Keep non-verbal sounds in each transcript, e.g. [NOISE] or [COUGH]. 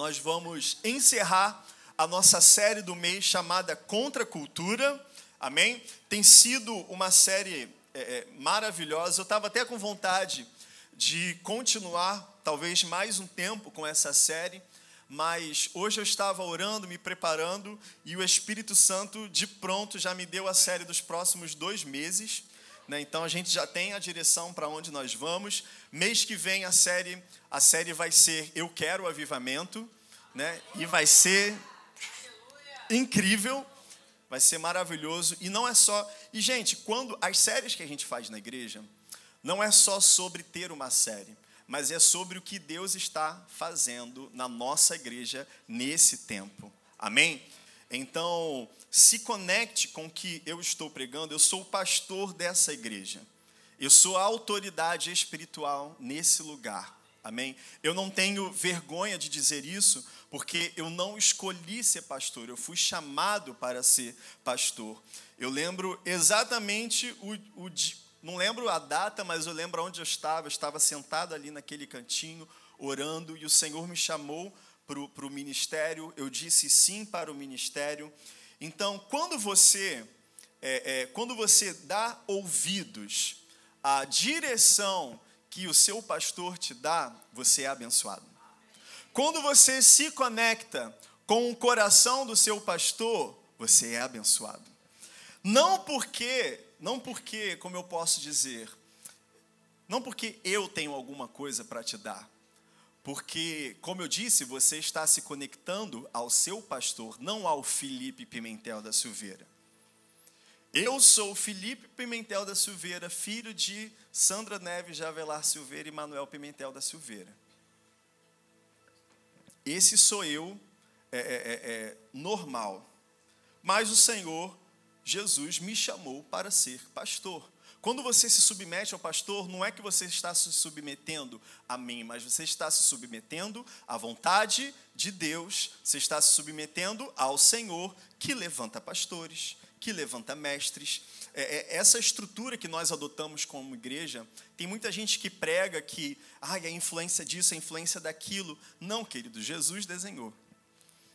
nós vamos encerrar a nossa série do mês chamada Contra a Cultura. Amém? Tem sido uma série é, é, maravilhosa. Eu estava até com vontade de continuar, talvez mais um tempo, com essa série, mas hoje eu estava orando, me preparando, e o Espírito Santo, de pronto, já me deu a série dos próximos dois meses. Né? Então a gente já tem a direção para onde nós vamos. Mês que vem a série, a série vai ser Eu Quero Avivamento, né? e vai ser incrível vai ser maravilhoso. E não é só. E, gente, quando as séries que a gente faz na igreja, não é só sobre ter uma série, mas é sobre o que Deus está fazendo na nossa igreja nesse tempo. Amém? Então, se conecte com o que eu estou pregando. Eu sou o pastor dessa igreja. Eu sou a autoridade espiritual nesse lugar. Amém? Eu não tenho vergonha de dizer isso, porque eu não escolhi ser pastor, eu fui chamado para ser pastor. Eu lembro exatamente o, o não lembro a data, mas eu lembro onde eu estava. Eu estava sentado ali naquele cantinho, orando, e o Senhor me chamou para o ministério. Eu disse sim para o ministério. Então, quando você, é, é, quando você dá ouvidos à direção que o seu pastor te dá, você é abençoado. Quando você se conecta com o coração do seu pastor, você é abençoado. Não porque, não porque, como eu posso dizer, não porque eu tenho alguma coisa para te dar, porque, como eu disse, você está se conectando ao seu pastor, não ao Felipe Pimentel da Silveira. Eu sou Felipe Pimentel da Silveira, filho de Sandra Neves de Avelar Silveira e Manuel Pimentel da Silveira. Esse sou eu, é, é, é, é, normal. Mas o Senhor, Jesus, me chamou para ser pastor. Quando você se submete ao pastor, não é que você está se submetendo a mim, mas você está se submetendo à vontade de Deus, você está se submetendo ao Senhor que levanta pastores, que levanta mestres. É, é, essa estrutura que nós adotamos como igreja, tem muita gente que prega que ah, a influência disso, a influência daquilo. Não, querido, Jesus desenhou.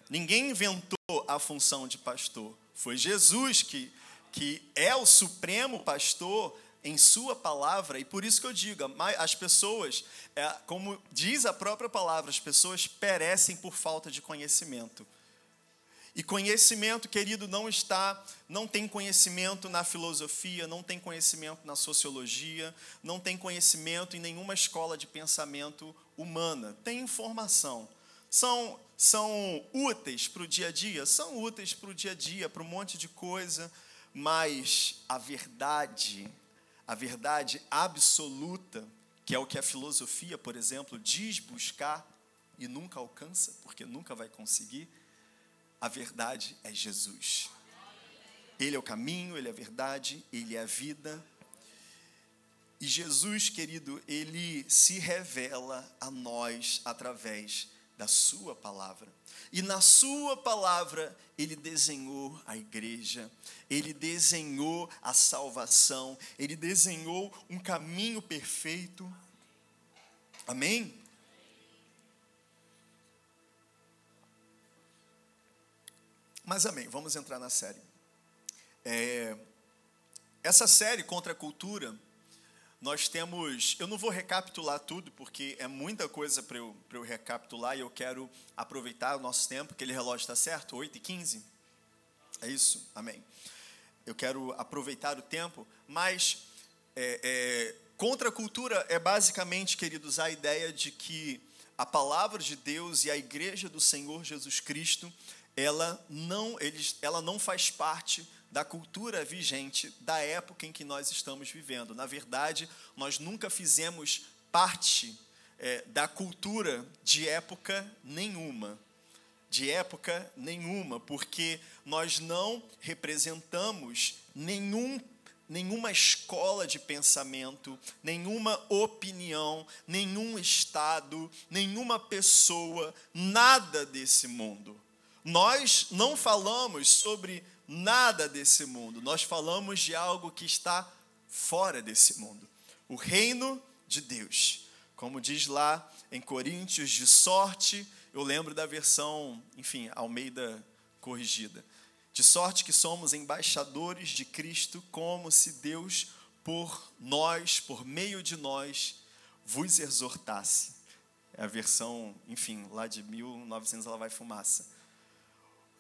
Ninguém inventou a função de pastor. Foi Jesus que, que é o supremo pastor em sua palavra, e por isso que eu digo, as pessoas, é, como diz a própria palavra, as pessoas perecem por falta de conhecimento. E conhecimento, querido, não está, não tem conhecimento na filosofia, não tem conhecimento na sociologia, não tem conhecimento em nenhuma escola de pensamento humana. Tem informação. São, são úteis para o dia a dia? São úteis para o dia a dia, para um monte de coisa, mas a verdade, a verdade absoluta, que é o que a filosofia, por exemplo, diz buscar e nunca alcança, porque nunca vai conseguir, a verdade é Jesus. Ele é o caminho, ele é a verdade, ele é a vida. E Jesus, querido, ele se revela a nós através da Sua palavra. E na Sua palavra, Ele desenhou a igreja, Ele desenhou a salvação, Ele desenhou um caminho perfeito. Amém? Mas amém, vamos entrar na série. É, essa série contra a cultura, nós temos. Eu não vou recapitular tudo, porque é muita coisa para eu, eu recapitular e eu quero aproveitar o nosso tempo. Aquele relógio está certo? 8 e 15? É isso? Amém. Eu quero aproveitar o tempo, mas é, é, contra a cultura é basicamente, queridos, a ideia de que a palavra de Deus e a igreja do Senhor Jesus Cristo ela não, eles, ela não faz parte da cultura vigente da época em que nós estamos vivendo. Na verdade, nós nunca fizemos parte é, da cultura de época nenhuma. De época nenhuma, porque nós não representamos nenhum nenhuma escola de pensamento, nenhuma opinião, nenhum estado, nenhuma pessoa, nada desse mundo. Nós não falamos sobre nada desse mundo, nós falamos de algo que está fora desse mundo o reino de Deus. Como diz lá em Coríntios, de sorte eu lembro da versão, enfim, Almeida corrigida. De sorte que somos embaixadores de Cristo, como se Deus por nós, por meio de nós, vos exortasse. É a versão, enfim, lá de 1900 ela vai fumaça.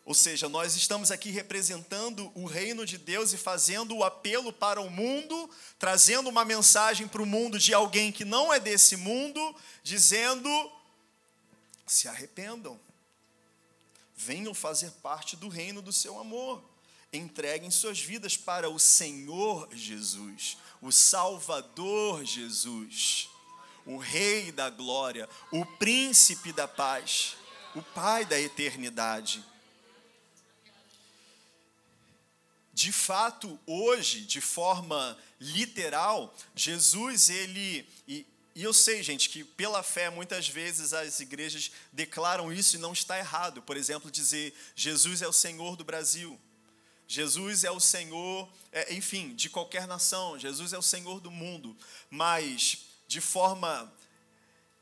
Ou seja, nós estamos aqui representando o reino de Deus e fazendo o apelo para o mundo, trazendo uma mensagem para o mundo de alguém que não é desse mundo, dizendo: se arrependam, venham fazer parte do reino do seu amor, entreguem suas vidas para o Senhor Jesus, o Salvador Jesus, o Rei da glória, o Príncipe da paz, o Pai da eternidade. De fato, hoje, de forma literal, Jesus, ele. E, e, eu sei, gente, que pela fé, muitas vezes as igrejas declaram isso e não está errado. Por exemplo, dizer Jesus é o Senhor do Brasil. Jesus é o Senhor, é, enfim, de qualquer nação. Jesus é o Senhor do mundo. Mas, de forma,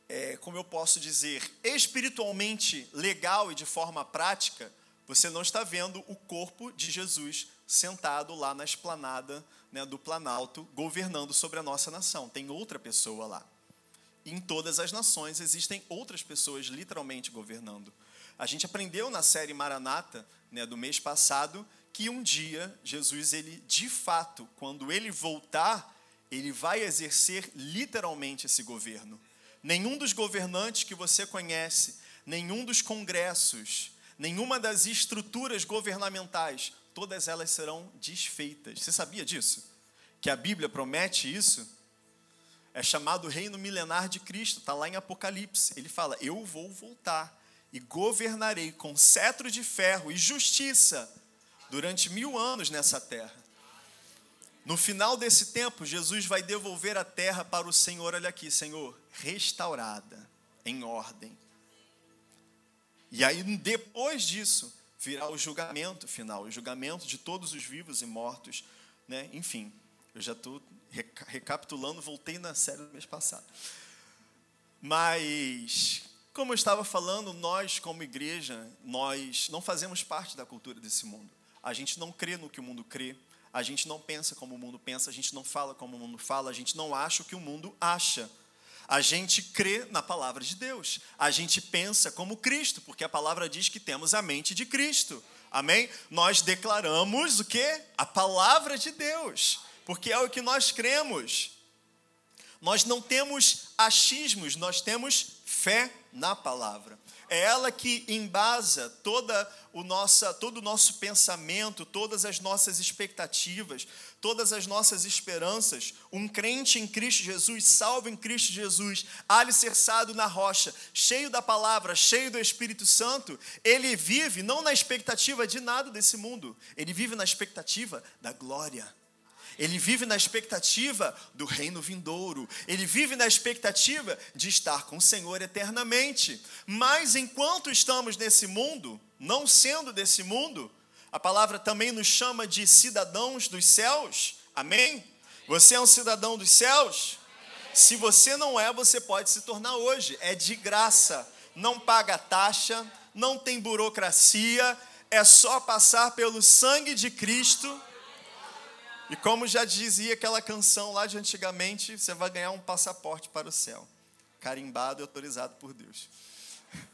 é, como eu posso dizer, espiritualmente legal e de forma prática, você não está vendo o corpo de Jesus sentado lá na esplanada né, do Planalto, governando sobre a nossa nação. Tem outra pessoa lá. em todas as nações existem outras pessoas literalmente governando. A gente aprendeu na série Maranata, né, do mês passado, que um dia Jesus, ele de fato, quando ele voltar, ele vai exercer literalmente esse governo. Nenhum dos governantes que você conhece, nenhum dos congressos, nenhuma das estruturas governamentais todas elas serão desfeitas. Você sabia disso? Que a Bíblia promete isso? É chamado reino milenar de Cristo, está lá em Apocalipse. Ele fala: Eu vou voltar e governarei com cetro de ferro e justiça durante mil anos nessa terra. No final desse tempo, Jesus vai devolver a terra para o Senhor, olha aqui, Senhor, restaurada, em ordem. E aí, depois disso, virá o julgamento final, o julgamento de todos os vivos e mortos, né? Enfim, eu já estou recapitulando, voltei na série do mês passado. Mas, como eu estava falando, nós como igreja, nós não fazemos parte da cultura desse mundo. A gente não crê no que o mundo crê, a gente não pensa como o mundo pensa, a gente não fala como o mundo fala, a gente não acha o que o mundo acha. A gente crê na palavra de Deus. A gente pensa como Cristo, porque a palavra diz que temos a mente de Cristo. Amém? Nós declaramos o que? A palavra de Deus, porque é o que nós cremos. Nós não temos achismos, nós temos fé na palavra. É ela que embasa toda o nossa, todo o nosso pensamento, todas as nossas expectativas, todas as nossas esperanças. Um crente em Cristo Jesus, salvo em Cristo Jesus, alicerçado na rocha, cheio da palavra, cheio do Espírito Santo, ele vive não na expectativa de nada desse mundo, ele vive na expectativa da glória ele vive na expectativa do reino vindouro. Ele vive na expectativa de estar com o Senhor eternamente. Mas enquanto estamos nesse mundo, não sendo desse mundo, a palavra também nos chama de cidadãos dos céus. Amém? Você é um cidadão dos céus? Se você não é, você pode se tornar hoje. É de graça. Não paga taxa, não tem burocracia, é só passar pelo sangue de Cristo e como já dizia aquela canção lá de antigamente, você vai ganhar um passaporte para o céu, carimbado e autorizado por Deus. [LAUGHS]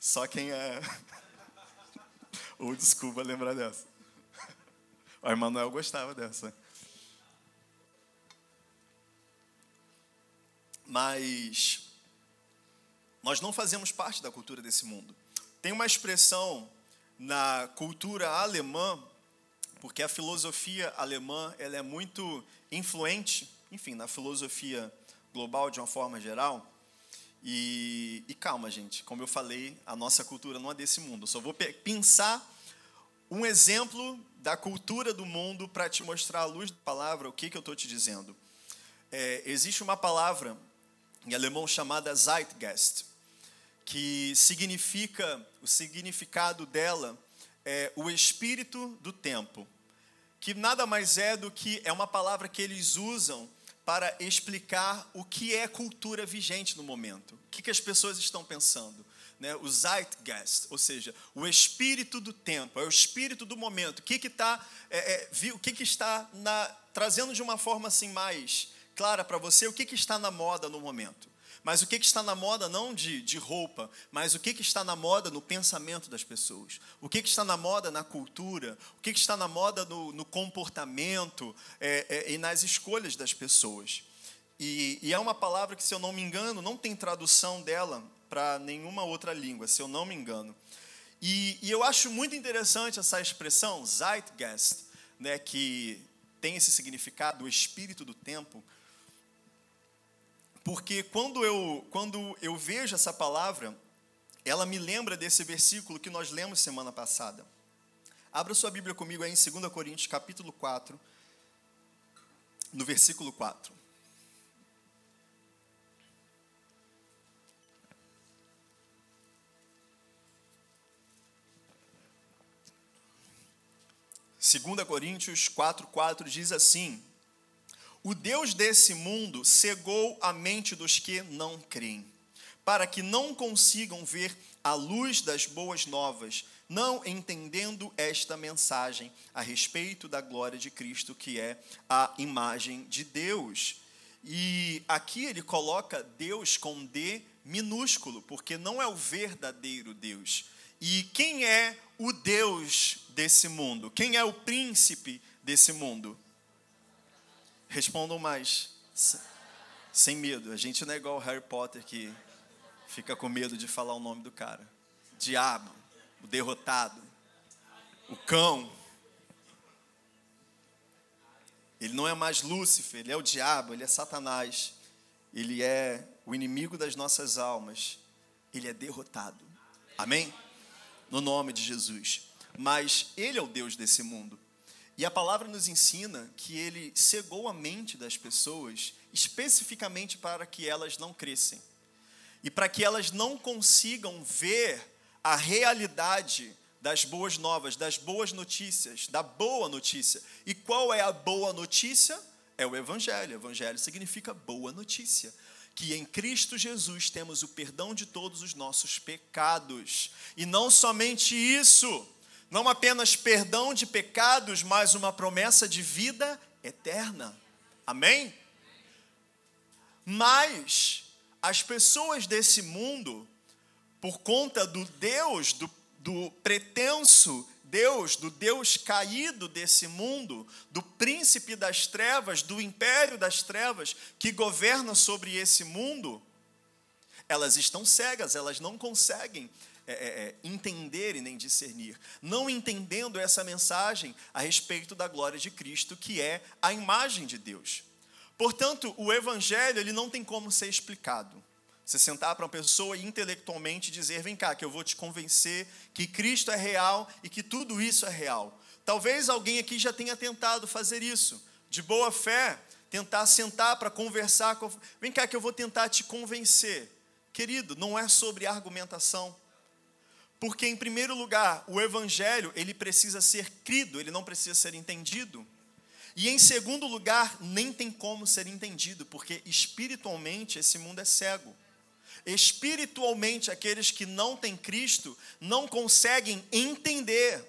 Só quem é [LAUGHS] ou desculpa lembrar dessa. [LAUGHS] O Emanuel gostava dessa. Mas nós não fazemos parte da cultura desse mundo. Tem uma expressão na cultura alemã porque a filosofia alemã ela é muito influente, enfim, na filosofia global de uma forma geral. E, e calma, gente, como eu falei, a nossa cultura não é desse mundo. Eu só vou pensar um exemplo da cultura do mundo para te mostrar à luz da palavra o que, que eu estou te dizendo. É, existe uma palavra em alemão chamada Zeitgeist, que significa, o significado dela é, o espírito do tempo, que nada mais é do que é uma palavra que eles usam para explicar o que é cultura vigente no momento, o que, que as pessoas estão pensando. né, o Zeitgeist, ou seja, o espírito do tempo, é o espírito do momento. O que, que, tá, é, é, o que, que está na, trazendo de uma forma assim mais clara para você o que, que está na moda no momento. Mas o que, que está na moda não de, de roupa, mas o que, que está na moda no pensamento das pessoas. O que, que está na moda na cultura, o que, que está na moda no, no comportamento é, é, e nas escolhas das pessoas. E, e é uma palavra que, se eu não me engano, não tem tradução dela para nenhuma outra língua, se eu não me engano. E, e, eu acho muito interessante essa expressão, Zeitgeist, né, que tem esse significado, o espírito do tempo, porque quando eu, quando eu vejo essa palavra, ela me lembra desse versículo que nós lemos semana passada. Abra sua Bíblia comigo aí em 2 Coríntios, capítulo 4, no versículo 4. 2 Coríntios 4,4 diz assim: O Deus desse mundo cegou a mente dos que não creem, para que não consigam ver a luz das boas novas, não entendendo esta mensagem a respeito da glória de Cristo, que é a imagem de Deus. E aqui ele coloca Deus com D minúsculo, porque não é o verdadeiro Deus. E quem é o Deus desse mundo? Quem é o príncipe desse mundo? Respondam mais. Sem medo. A gente não é igual Harry Potter que fica com medo de falar o nome do cara. Diabo, o derrotado, o cão. Ele não é mais Lúcifer, ele é o diabo, ele é Satanás. Ele é o inimigo das nossas almas. Ele é derrotado. Amém? no nome de Jesus. Mas Ele é o Deus desse mundo. E a palavra nos ensina que Ele cegou a mente das pessoas especificamente para que elas não crescem. E para que elas não consigam ver a realidade das boas novas, das boas notícias, da boa notícia. E qual é a boa notícia? É o Evangelho. Evangelho significa boa notícia que em Cristo Jesus temos o perdão de todos os nossos pecados. E não somente isso, não apenas perdão de pecados, mas uma promessa de vida eterna. Amém? Mas as pessoas desse mundo, por conta do Deus, do, do pretenso Deus, do Deus caído desse mundo, do príncipe das trevas, do império das trevas que governa sobre esse mundo, elas estão cegas, elas não conseguem é, é, é, entender e nem discernir, não entendendo essa mensagem a respeito da glória de Cristo, que é a imagem de Deus. Portanto, o Evangelho ele não tem como ser explicado. Você sentar para uma pessoa e intelectualmente dizer: vem cá, que eu vou te convencer que Cristo é real e que tudo isso é real. Talvez alguém aqui já tenha tentado fazer isso, de boa fé, tentar sentar para conversar. Com... Vem cá, que eu vou tentar te convencer. Querido, não é sobre argumentação. Porque, em primeiro lugar, o Evangelho ele precisa ser crido, ele não precisa ser entendido. E, em segundo lugar, nem tem como ser entendido, porque espiritualmente esse mundo é cego espiritualmente aqueles que não têm Cristo não conseguem entender.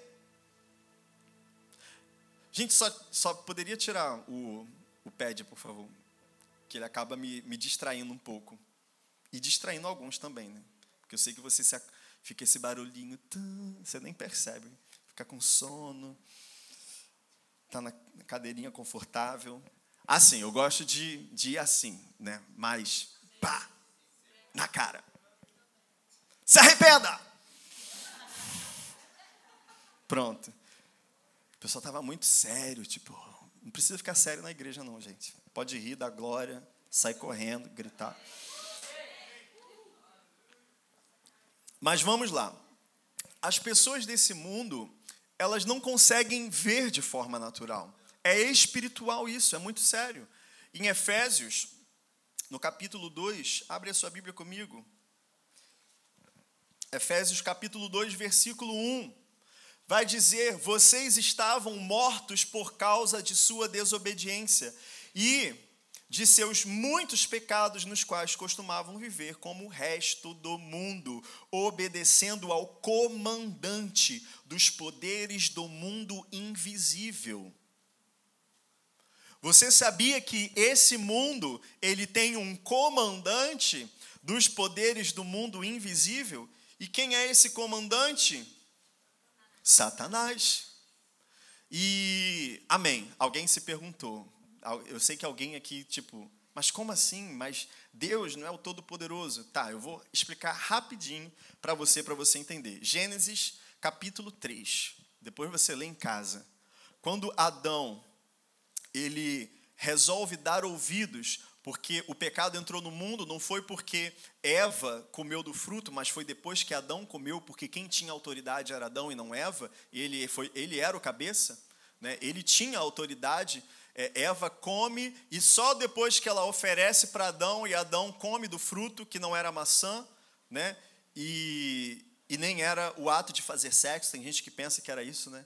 Gente, só, só poderia tirar o, o pad, por favor, que ele acaba me, me distraindo um pouco. E distraindo alguns também, né? Porque eu sei que você se, fica esse barulhinho, você nem percebe. Fica com sono, tá na cadeirinha confortável. Assim, eu gosto de, de ir assim, né? Mas, pá, na cara. Se arrependa! Pronto. O pessoal estava muito sério, tipo, não precisa ficar sério na igreja, não, gente. Pode rir da glória, sair correndo, gritar. Mas vamos lá. As pessoas desse mundo, elas não conseguem ver de forma natural. É espiritual isso, é muito sério. Em Efésios, no capítulo 2, abre a sua Bíblia comigo. Efésios capítulo 2, versículo 1. Vai dizer: Vocês estavam mortos por causa de sua desobediência, e de seus muitos pecados nos quais costumavam viver como o resto do mundo, obedecendo ao comandante dos poderes do mundo invisível. Você sabia que esse mundo, ele tem um comandante dos poderes do mundo invisível? E quem é esse comandante? Satanás. E amém. Alguém se perguntou. Eu sei que alguém aqui, tipo, mas como assim? Mas Deus não é o Todo-Poderoso. Tá, eu vou explicar rapidinho para você, para você entender. Gênesis capítulo 3. Depois você lê em casa. Quando Adão ele resolve dar ouvidos, porque o pecado entrou no mundo, não foi porque Eva comeu do fruto, mas foi depois que Adão comeu, porque quem tinha autoridade era Adão e não Eva, ele, foi, ele era o cabeça, né? ele tinha autoridade. É, Eva come e só depois que ela oferece para Adão e Adão come do fruto, que não era maçã, né? e, e nem era o ato de fazer sexo, tem gente que pensa que era isso, né?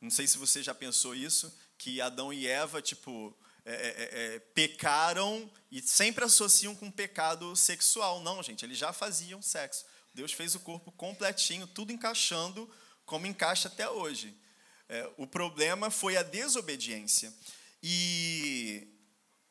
Não sei se você já pensou isso, que Adão e Eva, tipo, é, é, é, é, pecaram e sempre associam com pecado sexual. Não, gente, eles já faziam sexo. Deus fez o corpo completinho, tudo encaixando como encaixa até hoje. É, o problema foi a desobediência. E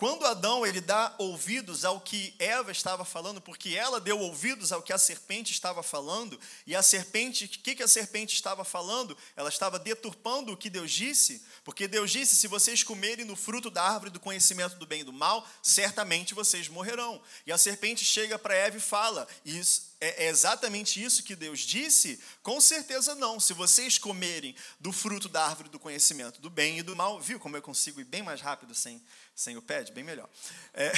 quando Adão ele dá ouvidos ao que Eva estava falando, porque ela deu ouvidos ao que a serpente estava falando, e a serpente, o que, que a serpente estava falando? Ela estava deturpando o que Deus disse, porque Deus disse: se vocês comerem no fruto da árvore do conhecimento do bem e do mal, certamente vocês morrerão. E a serpente chega para Eva e fala: isso, é, é exatamente isso que Deus disse? Com certeza não. Se vocês comerem do fruto da árvore do conhecimento do bem e do mal, viu como eu consigo ir bem mais rápido sem, sem o pad? Bem melhor. É,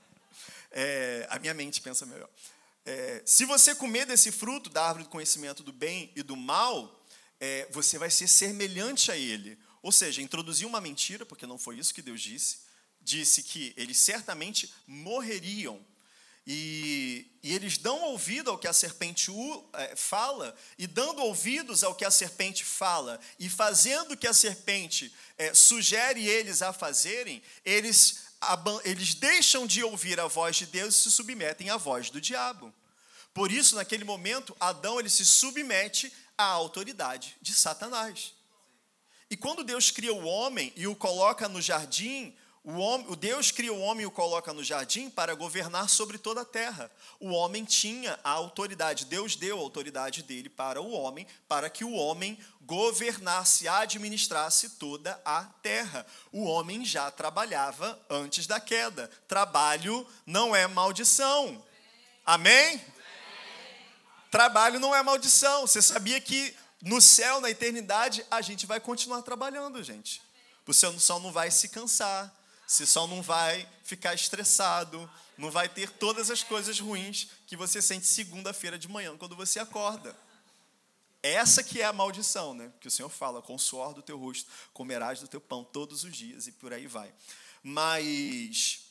[LAUGHS] é, a minha mente pensa melhor. É, se você comer desse fruto da árvore do conhecimento do bem e do mal, é, você vai ser semelhante a ele. Ou seja, introduziu uma mentira, porque não foi isso que Deus disse. Disse que eles certamente morreriam e, e, eles dão ouvido ao que a serpente é, fala, e dando ouvidos ao que a serpente fala, e fazendo o que a serpente é, sugere eles a fazerem, eles, eles deixam de ouvir a voz de Deus e se submetem à voz do diabo. Por isso, naquele momento, Adão ele se submete à autoridade de Satanás. E quando Deus cria o homem e o coloca no jardim, o, homem, o Deus cria o homem e o coloca no jardim para governar sobre toda a terra. O homem tinha a autoridade, Deus deu a autoridade dele para o homem, para que o homem governasse, administrasse toda a terra. O homem já trabalhava antes da queda. Trabalho não é maldição. Amém? Trabalho não é maldição. Você sabia que no céu, na eternidade, a gente vai continuar trabalhando, gente. Você só não vai se cansar você só não vai ficar estressado, não vai ter todas as coisas ruins que você sente segunda-feira de manhã quando você acorda. Essa que é a maldição, né? Que o Senhor fala, com o suor do teu rosto comerás do teu pão todos os dias e por aí vai. Mas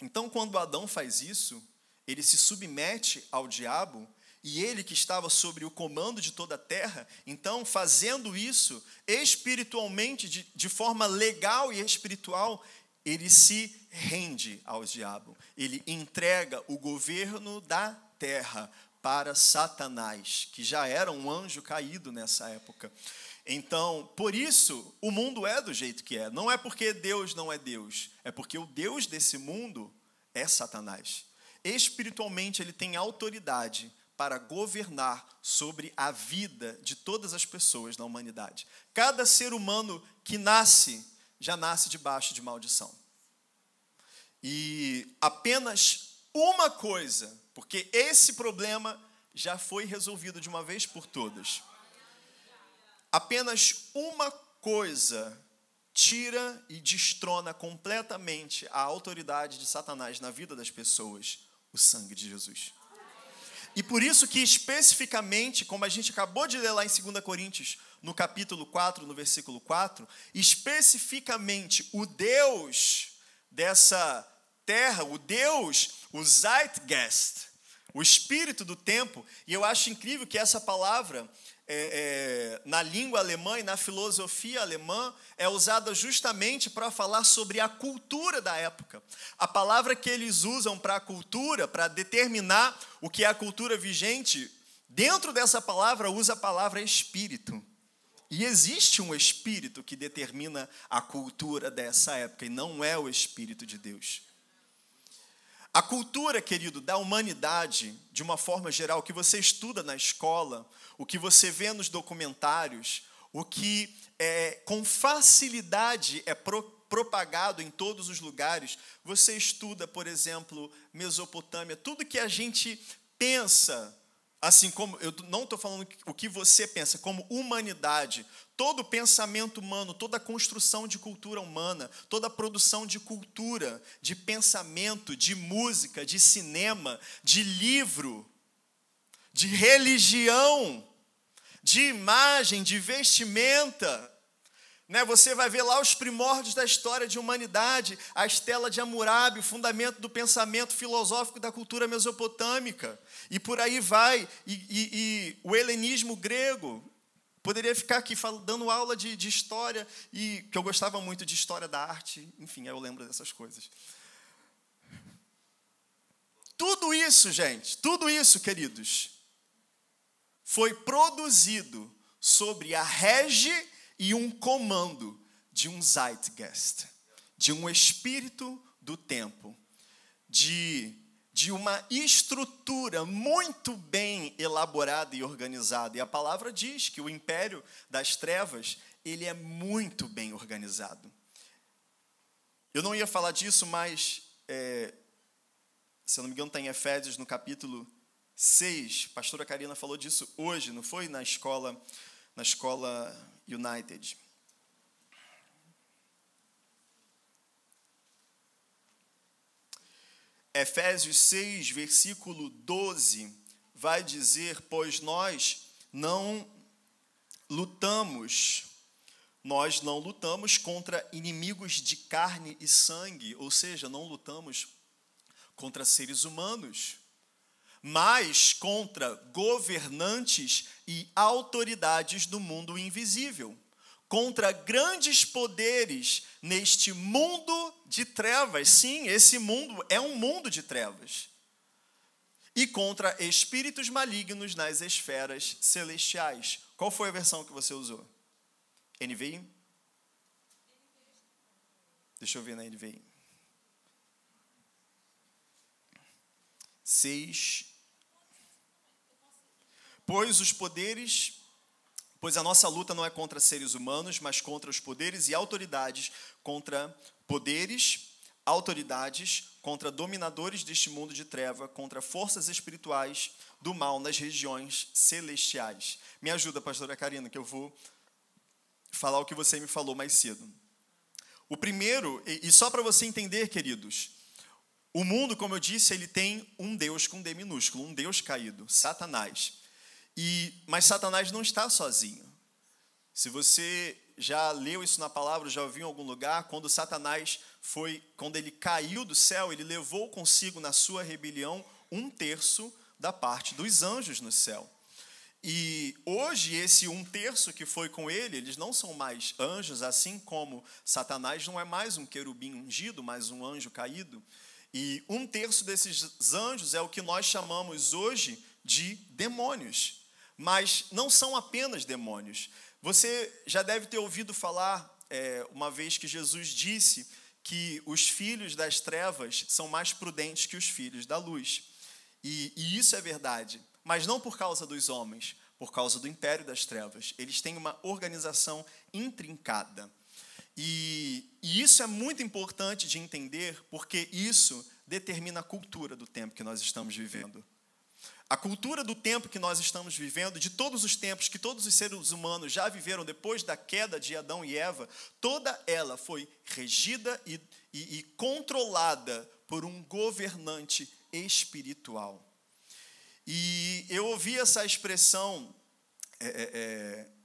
então quando Adão faz isso, ele se submete ao diabo e ele que estava sobre o comando de toda a terra, então fazendo isso espiritualmente, de, de forma legal e espiritual, ele se rende ao diabo, ele entrega o governo da terra para Satanás, que já era um anjo caído nessa época. Então, por isso, o mundo é do jeito que é. Não é porque Deus não é Deus, é porque o Deus desse mundo é Satanás. Espiritualmente, ele tem autoridade para governar sobre a vida de todas as pessoas na humanidade. Cada ser humano que nasce já nasce debaixo de maldição. E apenas uma coisa, porque esse problema já foi resolvido de uma vez por todas. Apenas uma coisa tira e destrona completamente a autoridade de Satanás na vida das pessoas: o sangue de Jesus. E por isso que especificamente, como a gente acabou de ler lá em 2 Coríntios, no capítulo 4, no versículo 4, especificamente o Deus dessa terra, o Deus, o Zeitgeist, o espírito do tempo, e eu acho incrível que essa palavra, é, é, na língua alemã e na filosofia alemã, é usada justamente para falar sobre a cultura da época. A palavra que eles usam para a cultura, para determinar o que é a cultura vigente, dentro dessa palavra usa a palavra espírito. E existe um espírito que determina a cultura dessa época, e não é o espírito de Deus. A cultura, querido, da humanidade, de uma forma geral, o que você estuda na escola, o que você vê nos documentários, o que é, com facilidade é pro, propagado em todos os lugares. Você estuda, por exemplo, Mesopotâmia, tudo que a gente pensa Assim como eu não estou falando o que você pensa, como humanidade, todo pensamento humano, toda construção de cultura humana, toda produção de cultura, de pensamento, de música, de cinema, de livro, de religião, de imagem, de vestimenta, né, você vai ver lá os primórdios da história de humanidade, a estela de Hammurabi, o fundamento do pensamento filosófico da cultura mesopotâmica, e por aí vai, e, e, e o helenismo grego. Poderia ficar aqui dando aula de, de história, e que eu gostava muito de história da arte, enfim, eu lembro dessas coisas. Tudo isso, gente, tudo isso, queridos, foi produzido sobre a rege e um comando de um Zeitgeist, de um espírito do tempo, de, de uma estrutura muito bem elaborada e organizada. E a palavra diz que o império das trevas ele é muito bem organizado. Eu não ia falar disso, mas, é, se eu não me engano, está em Efésios, no capítulo 6. A pastora Karina falou disso hoje, não foi? Na escola, na escola United. Efésios 6, versículo 12, vai dizer: Pois nós não lutamos, nós não lutamos contra inimigos de carne e sangue, ou seja, não lutamos contra seres humanos mas contra governantes e autoridades do mundo invisível, contra grandes poderes neste mundo de trevas. Sim, esse mundo é um mundo de trevas. E contra espíritos malignos nas esferas celestiais. Qual foi a versão que você usou? NVI? Deixa eu ver na NVI. 6. Pois os poderes, pois a nossa luta não é contra seres humanos, mas contra os poderes e autoridades, contra poderes, autoridades, contra dominadores deste mundo de treva, contra forças espirituais do mal nas regiões celestiais. Me ajuda, pastora Karina, que eu vou falar o que você me falou mais cedo. O primeiro, e só para você entender, queridos, o mundo, como eu disse, ele tem um Deus com D minúsculo, um Deus caído, Satanás. E mas Satanás não está sozinho. Se você já leu isso na palavra, já ouviu em algum lugar, quando Satanás foi, quando ele caiu do céu, ele levou consigo na sua rebelião um terço da parte dos anjos no céu. E hoje, esse um terço que foi com ele, eles não são mais anjos, assim como Satanás não é mais um querubim ungido, mas um anjo caído. E um terço desses anjos é o que nós chamamos hoje de demônios. Mas não são apenas demônios. Você já deve ter ouvido falar, é, uma vez que Jesus disse que os filhos das trevas são mais prudentes que os filhos da luz. E, e isso é verdade, mas não por causa dos homens, por causa do império das trevas. Eles têm uma organização intrincada. E, e isso é muito importante de entender, porque isso determina a cultura do tempo que nós estamos vivendo. A cultura do tempo que nós estamos vivendo, de todos os tempos que todos os seres humanos já viveram depois da queda de Adão e Eva, toda ela foi regida e, e, e controlada por um governante espiritual. E eu ouvi essa expressão é, é, é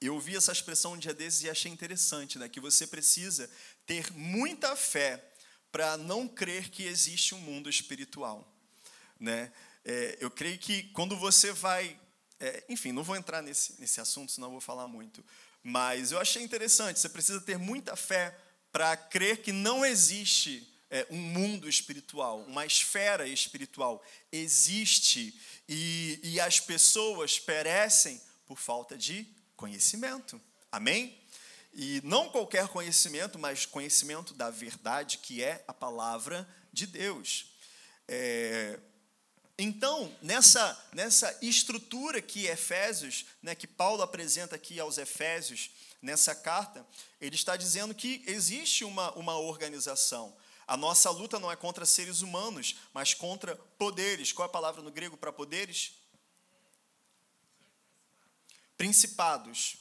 eu ouvi essa expressão um dia desses e achei interessante, né? Que você precisa ter muita fé para não crer que existe um mundo espiritual, né? É, eu creio que quando você vai. É, enfim, não vou entrar nesse, nesse assunto, senão vou falar muito. Mas eu achei interessante, você precisa ter muita fé para crer que não existe é, um mundo espiritual, uma esfera espiritual. Existe e, e as pessoas perecem por falta de conhecimento. Amém? E não qualquer conhecimento, mas conhecimento da verdade, que é a palavra de Deus. É, então, nessa, nessa estrutura que Efésios, né, que Paulo apresenta aqui aos Efésios, nessa carta, ele está dizendo que existe uma, uma organização. A nossa luta não é contra seres humanos, mas contra poderes. Qual é a palavra no grego para poderes? Principados,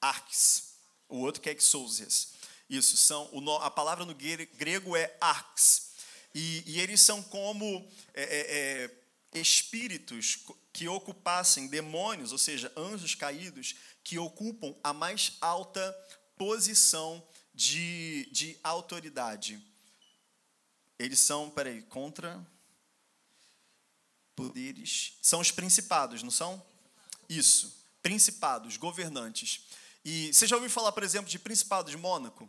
arques. O outro que é exousias. Isso, são, a palavra no grego é arques. E, e eles são como é, é, é, espíritos que ocupassem demônios, ou seja, anjos caídos, que ocupam a mais alta posição de, de autoridade. Eles são, peraí, contra poderes. São os principados, não são? Isso, principados, governantes. E você já ouviu falar, por exemplo, de principado de Mônaco?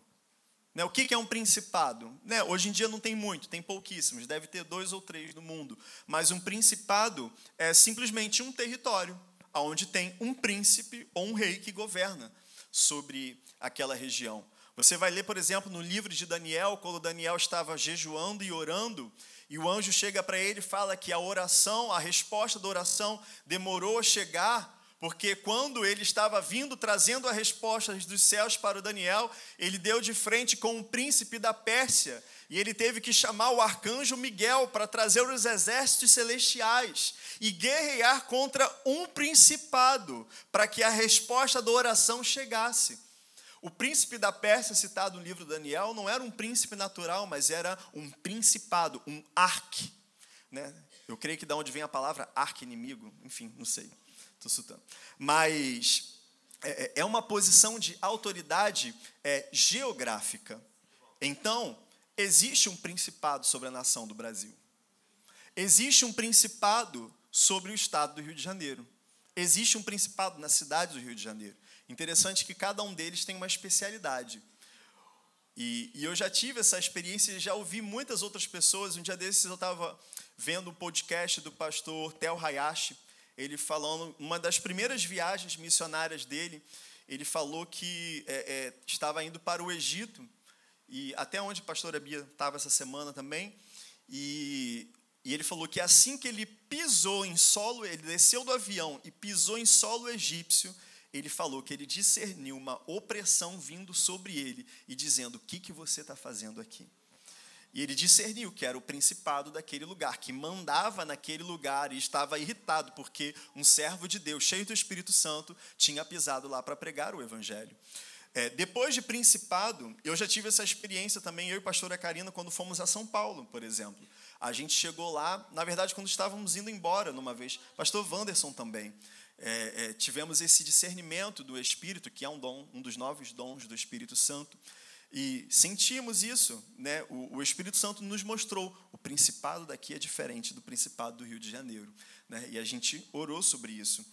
Né, o que é um principado? Né, hoje em dia não tem muito, tem pouquíssimos, deve ter dois ou três no mundo. Mas um principado é simplesmente um território, onde tem um príncipe ou um rei que governa sobre aquela região. Você vai ler, por exemplo, no livro de Daniel, quando Daniel estava jejuando e orando, e o anjo chega para ele e fala que a oração, a resposta da oração demorou a chegar porque quando ele estava vindo trazendo a resposta dos céus para o Daniel, ele deu de frente com o príncipe da Pérsia, e ele teve que chamar o arcanjo Miguel para trazer os exércitos celestiais e guerrear contra um principado, para que a resposta da oração chegasse. O príncipe da Pérsia, citado no livro Daniel, não era um príncipe natural, mas era um principado, um arque. Né? Eu creio que da onde vem a palavra arque-inimigo, enfim, não sei. Estou chutando. Mas é, é, é, uma posição de autoridade é, geográfica. Então, existe um principado sobre a nação do Brasil. Existe um principado sobre o estado do Rio de Janeiro. Existe um principado na cidade do Rio de Janeiro. Interessante que cada um deles tem uma especialidade. E, e eu já tive essa experiência e já ouvi muitas outras pessoas. Um dia desses eu estava vendo um podcast do pastor Tel Hayashi, ele falando, uma das primeiras viagens missionárias dele, ele falou que é, é, estava indo para o Egito, e até onde a pastora Bia estava essa semana também, e, e ele falou que assim que ele pisou em solo, ele desceu do avião e pisou em solo egípcio, ele falou que ele discerniu uma opressão vindo sobre ele e dizendo: O que, que você está fazendo aqui? E ele discerniu que era o principado daquele lugar, que mandava naquele lugar e estava irritado porque um servo de Deus, cheio do Espírito Santo, tinha pisado lá para pregar o Evangelho. É, depois de principado, eu já tive essa experiência também, eu e a pastora Karina, quando fomos a São Paulo, por exemplo. A gente chegou lá, na verdade, quando estávamos indo embora numa vez, pastor Wanderson também. É, é, tivemos esse discernimento do Espírito, que é um dom, um dos nove dons do Espírito Santo. E sentimos isso, né? O, o, Espírito Santo nos mostrou o principado daqui é diferente do principado do Rio de Janeiro, né? E a gente orou sobre isso.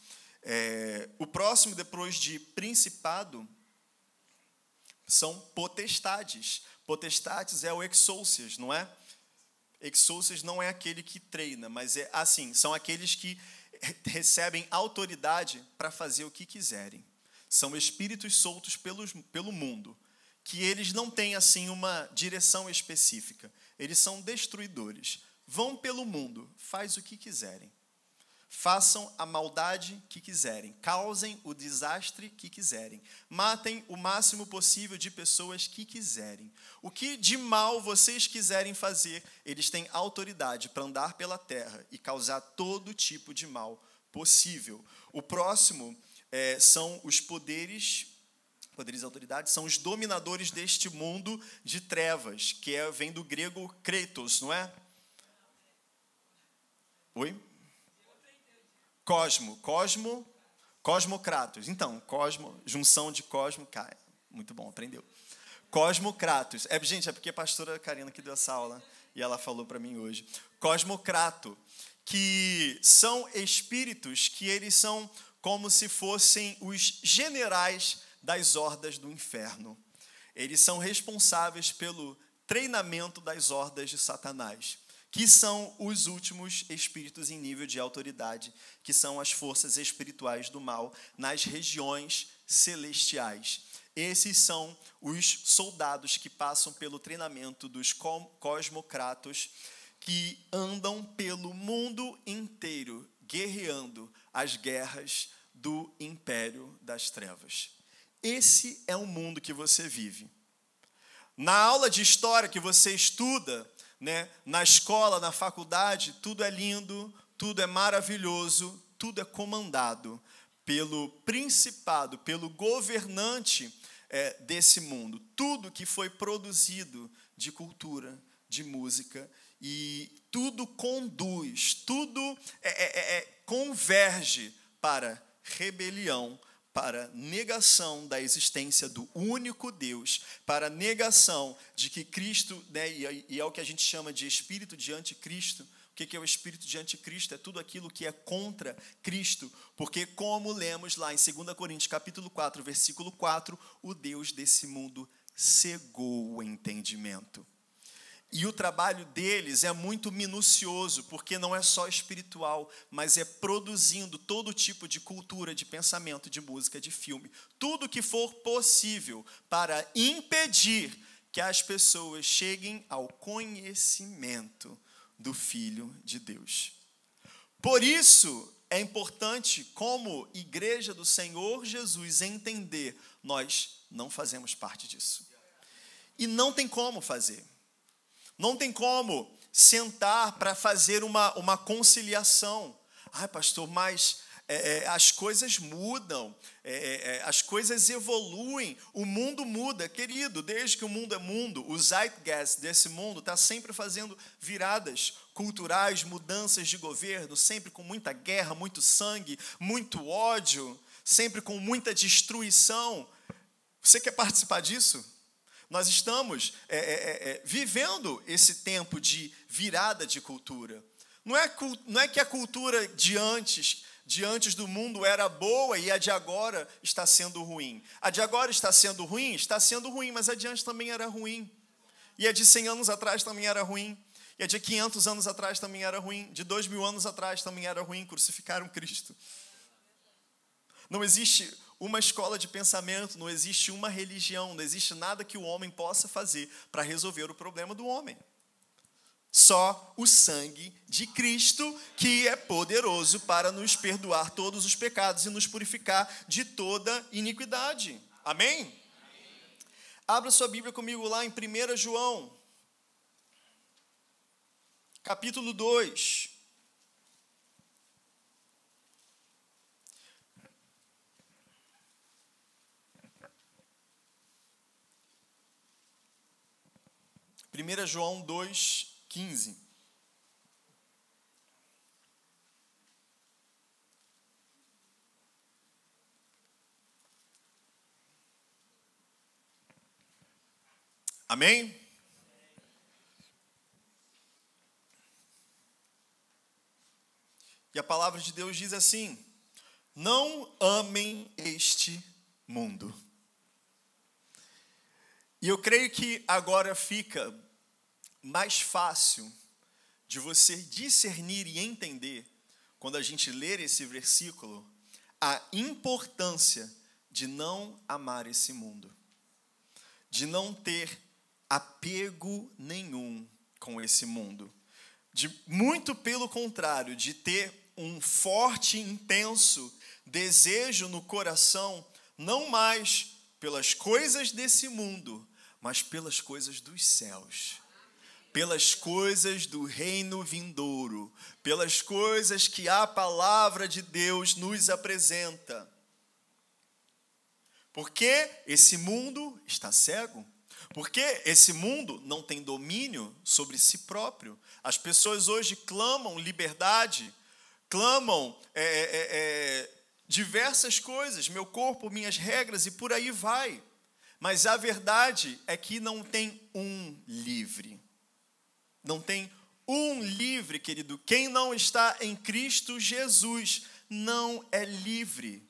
É, o próximo depois de principado são potestades. Potestades é o exousias, não é? Exousias não é aquele que treina, mas é assim, são aqueles que recebem autoridade para fazer o que quiserem. São espíritos soltos pelo, pelo mundo que eles não têm assim uma direção específica. Eles são destruidores. Vão pelo mundo, faz o que quiserem. Façam a maldade que quiserem, causem o desastre que quiserem, matem o máximo possível de pessoas que quiserem. O que de mal vocês quiserem fazer, eles têm autoridade para andar pela terra e causar todo tipo de mal possível. O próximo é, são os poderes poderes e autoridades, são os dominadores deste mundo de trevas, que é, vem do grego kretos, não é? Oi? Cosmo, cosmo, cosmocratos. Então, cosmo, junção de cosmo, cara, muito bom, aprendeu. Cosmocratos. É, gente, é porque a pastora Karina que deu essa aula e ela falou para mim hoje. Cosmocrato, que são espíritos que eles são como se fossem os generais das hordas do inferno. Eles são responsáveis pelo treinamento das hordas de Satanás, que são os últimos espíritos em nível de autoridade, que são as forças espirituais do mal nas regiões celestiais. Esses são os soldados que passam pelo treinamento dos cosmocratos, que andam pelo mundo inteiro guerreando as guerras do império das trevas. Esse é o mundo que você vive. Na aula de história que você estuda, né, na escola, na faculdade, tudo é lindo, tudo é maravilhoso, tudo é comandado pelo principado, pelo governante é, desse mundo. Tudo que foi produzido de cultura, de música, e tudo conduz, tudo é, é, é, é converge para rebelião, para negação da existência do único Deus, para negação de que Cristo, né, e é o que a gente chama de espírito de anticristo. O que é o espírito de anticristo? É tudo aquilo que é contra Cristo, porque como lemos lá em 2 Coríntios capítulo 4, versículo 4, o Deus desse mundo cegou o entendimento. E o trabalho deles é muito minucioso, porque não é só espiritual, mas é produzindo todo tipo de cultura, de pensamento, de música, de filme, tudo que for possível para impedir que as pessoas cheguem ao conhecimento do Filho de Deus. Por isso é importante, como igreja do Senhor Jesus, entender: nós não fazemos parte disso. E não tem como fazer. Não tem como sentar para fazer uma, uma conciliação. Ai, pastor, mas é, é, as coisas mudam, é, é, é, as coisas evoluem, o mundo muda, querido, desde que o mundo é mundo, o zeitgeist desse mundo está sempre fazendo viradas culturais, mudanças de governo, sempre com muita guerra, muito sangue, muito ódio, sempre com muita destruição. Você quer participar disso? Nós estamos é, é, é, é, vivendo esse tempo de virada de cultura. Não é, não é que a cultura de antes, de antes do mundo era boa e a de agora está sendo ruim. A de agora está sendo ruim? Está sendo ruim, mas a de antes também era ruim. E a de 100 anos atrás também era ruim. E a de 500 anos atrás também era ruim. De 2 mil anos atrás também era ruim. Crucificaram Cristo. Não existe uma escola de pensamento, não existe uma religião, não existe nada que o homem possa fazer para resolver o problema do homem. Só o sangue de Cristo, que é poderoso para nos perdoar todos os pecados e nos purificar de toda iniquidade. Amém? Abra sua Bíblia comigo lá em 1 João, capítulo 2. 1 João 2, 15. Amém? E a palavra de Deus diz assim: Não amem este mundo. E eu creio que agora fica mais fácil de você discernir e entender, quando a gente ler esse versículo, a importância de não amar esse mundo, de não ter apego nenhum com esse mundo, de muito pelo contrário, de ter um forte, intenso desejo no coração, não mais pelas coisas desse mundo, mas pelas coisas dos céus pelas coisas do reino vindouro, pelas coisas que a palavra de Deus nos apresenta. Porque esse mundo está cego, porque esse mundo não tem domínio sobre si próprio. As pessoas hoje clamam liberdade, clamam é, é, é, é diversas coisas, meu corpo, minhas regras e por aí vai. Mas a verdade é que não tem um livre não tem um livre, querido. Quem não está em Cristo Jesus não é livre.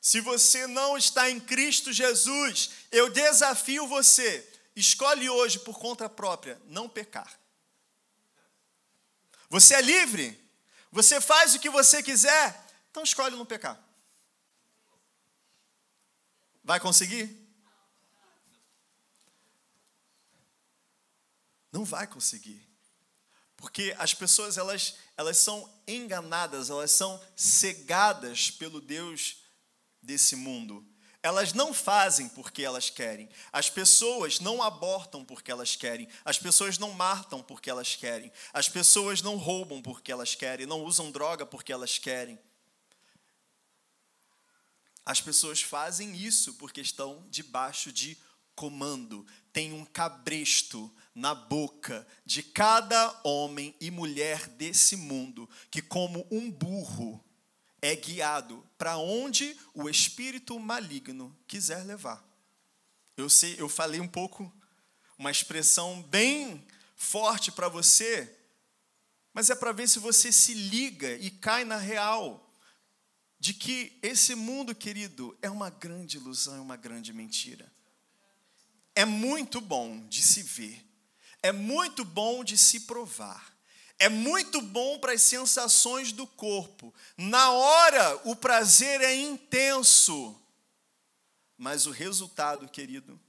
Se você não está em Cristo Jesus, eu desafio você, escolhe hoje por conta própria não pecar. Você é livre? Você faz o que você quiser? Então escolhe não pecar. Vai conseguir? Não vai conseguir. Porque as pessoas elas, elas são enganadas, elas são cegadas pelo Deus desse mundo. Elas não fazem porque elas querem. As pessoas não abortam porque elas querem. As pessoas não matam porque elas querem. As pessoas não roubam porque elas querem. Não usam droga porque elas querem. As pessoas fazem isso porque estão debaixo de comando. Tem um cabresto na boca de cada homem e mulher desse mundo que, como um burro, é guiado para onde o espírito maligno quiser levar. Eu sei, eu falei um pouco uma expressão bem forte para você, mas é para ver se você se liga e cai na real de que esse mundo, querido, é uma grande ilusão, é uma grande mentira. É muito bom de se ver, é muito bom de se provar, é muito bom para as sensações do corpo. Na hora, o prazer é intenso. Mas o resultado, querido,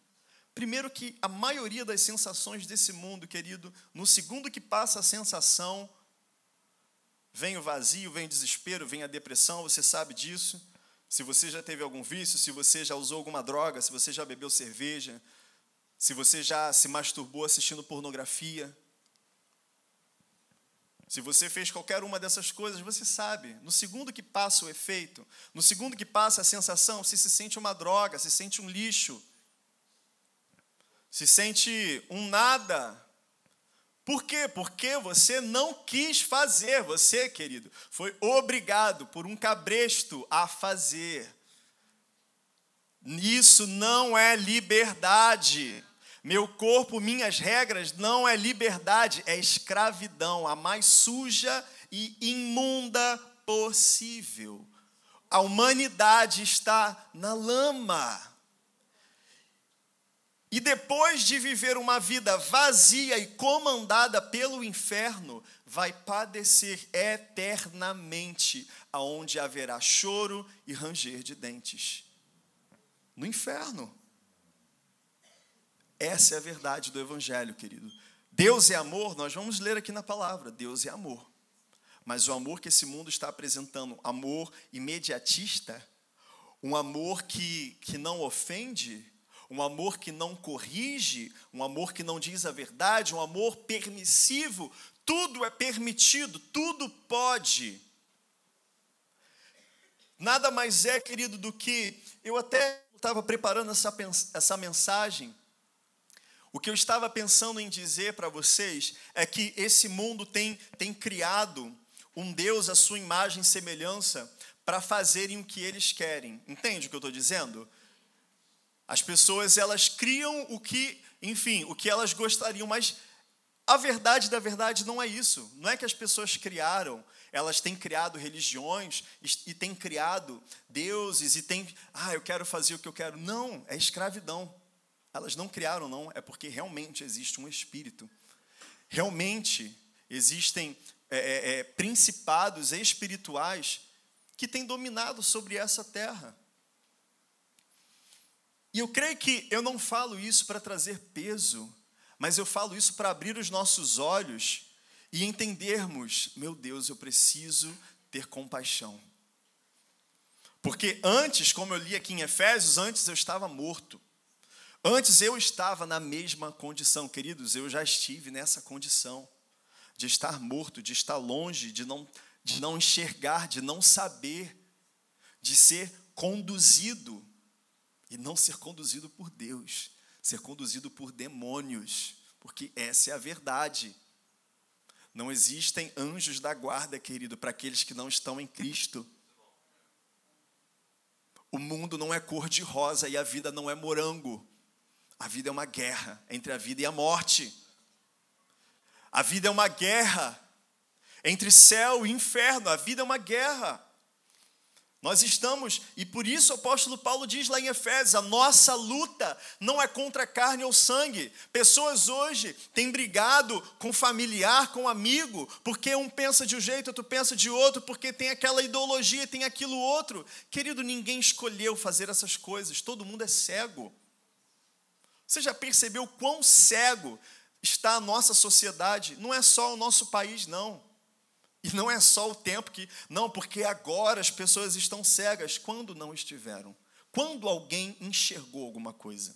primeiro que a maioria das sensações desse mundo, querido, no segundo que passa a sensação, vem o vazio, vem o desespero, vem a depressão, você sabe disso. Se você já teve algum vício, se você já usou alguma droga, se você já bebeu cerveja, se você já se masturbou assistindo pornografia, se você fez qualquer uma dessas coisas, você sabe, no segundo que passa o efeito, no segundo que passa a sensação, se se sente uma droga, se sente um lixo, se sente um nada. Por quê? Porque você não quis fazer, você, querido, foi obrigado por um cabresto a fazer. Isso não é liberdade. Meu corpo, minhas regras não é liberdade, é escravidão, a mais suja e imunda possível. A humanidade está na lama. E depois de viver uma vida vazia e comandada pelo inferno, vai padecer eternamente, aonde haverá choro e ranger de dentes. No inferno. Essa é a verdade do Evangelho, querido. Deus é amor, nós vamos ler aqui na palavra: Deus é amor. Mas o amor que esse mundo está apresentando, amor imediatista, um amor que, que não ofende, um amor que não corrige, um amor que não diz a verdade, um amor permissivo, tudo é permitido, tudo pode. Nada mais é, querido, do que eu até estava preparando essa, essa mensagem o que eu estava pensando em dizer para vocês é que esse mundo tem, tem criado um Deus à sua imagem e semelhança para fazerem o que eles querem. Entende o que eu estou dizendo? As pessoas elas criam o que, enfim, o que elas gostariam, mas a verdade da verdade não é isso. Não é que as pessoas criaram, elas têm criado religiões e têm criado deuses e têm, ah, eu quero fazer o que eu quero. Não, é escravidão. Elas não criaram, não, é porque realmente existe um espírito. Realmente existem é, é, é, principados espirituais que têm dominado sobre essa terra. E eu creio que eu não falo isso para trazer peso, mas eu falo isso para abrir os nossos olhos e entendermos: meu Deus, eu preciso ter compaixão. Porque antes, como eu li aqui em Efésios, antes eu estava morto. Antes eu estava na mesma condição, queridos, eu já estive nessa condição de estar morto, de estar longe, de não, de não enxergar, de não saber, de ser conduzido e não ser conduzido por Deus, ser conduzido por demônios, porque essa é a verdade. Não existem anjos da guarda, querido, para aqueles que não estão em Cristo. O mundo não é cor de rosa e a vida não é morango. A vida é uma guerra entre a vida e a morte. A vida é uma guerra entre céu e inferno. A vida é uma guerra. Nós estamos, e por isso o apóstolo Paulo diz lá em Efésios: a nossa luta não é contra carne ou sangue. Pessoas hoje têm brigado com familiar, com amigo, porque um pensa de um jeito, outro pensa de outro, porque tem aquela ideologia, tem aquilo outro. Querido, ninguém escolheu fazer essas coisas, todo mundo é cego. Você já percebeu quão cego está a nossa sociedade? Não é só o nosso país, não. E não é só o tempo que. Não, porque agora as pessoas estão cegas. Quando não estiveram? Quando alguém enxergou alguma coisa?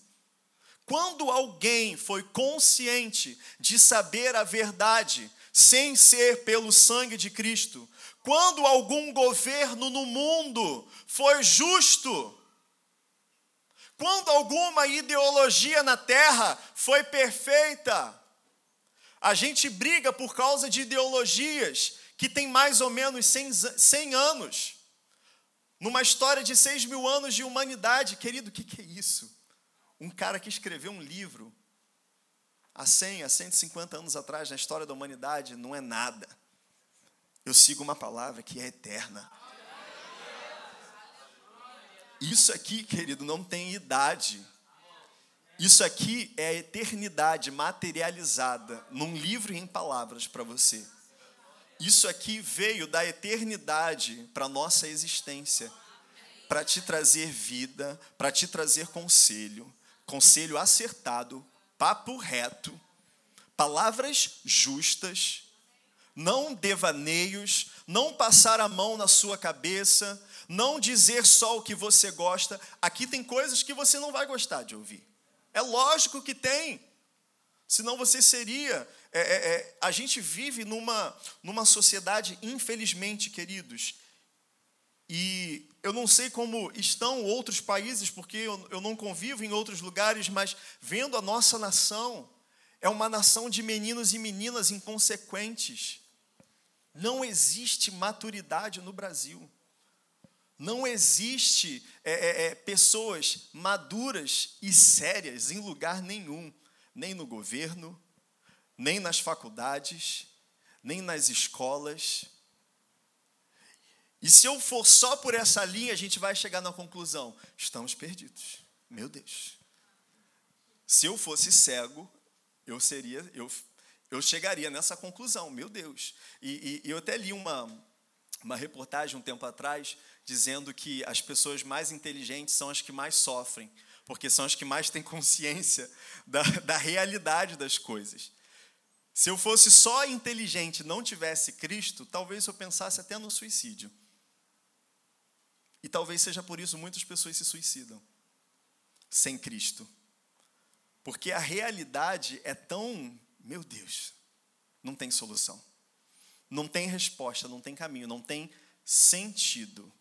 Quando alguém foi consciente de saber a verdade, sem ser pelo sangue de Cristo? Quando algum governo no mundo foi justo? Quando alguma ideologia na terra foi perfeita? A gente briga por causa de ideologias que tem mais ou menos 100, 100 anos. Numa história de 6 mil anos de humanidade. Querido, o que, que é isso? Um cara que escreveu um livro há 100, há 150 anos atrás na história da humanidade não é nada. Eu sigo uma palavra que é eterna. Isso aqui, querido, não tem idade. Isso aqui é a eternidade materializada num livro e em palavras para você. Isso aqui veio da eternidade para nossa existência, para te trazer vida, para te trazer conselho, conselho acertado, papo reto, palavras justas, não devaneios, não passar a mão na sua cabeça, não dizer só o que você gosta. Aqui tem coisas que você não vai gostar de ouvir. É lógico que tem. Senão você seria é, é, é, a gente vive numa, numa sociedade, infelizmente, queridos, e eu não sei como estão outros países, porque eu, eu não convivo em outros lugares, mas vendo a nossa nação, é uma nação de meninos e meninas inconsequentes. Não existe maturidade no Brasil. Não existe é, é, é pessoas maduras e sérias em lugar nenhum, nem no governo, nem nas faculdades, nem nas escolas. E se eu for só por essa linha, a gente vai chegar na conclusão: estamos perdidos. Meu Deus. Se eu fosse cego, eu seria, eu, eu chegaria nessa conclusão. Meu Deus. E, e, eu até li uma, uma reportagem um tempo atrás dizendo que as pessoas mais inteligentes são as que mais sofrem, porque são as que mais têm consciência da, da realidade das coisas. Se eu fosse só inteligente não tivesse Cristo, talvez eu pensasse até no suicídio. E talvez seja por isso muitas pessoas se suicidam sem Cristo. Porque a realidade é tão, meu Deus, não tem solução. Não tem resposta, não tem caminho, não tem sentido.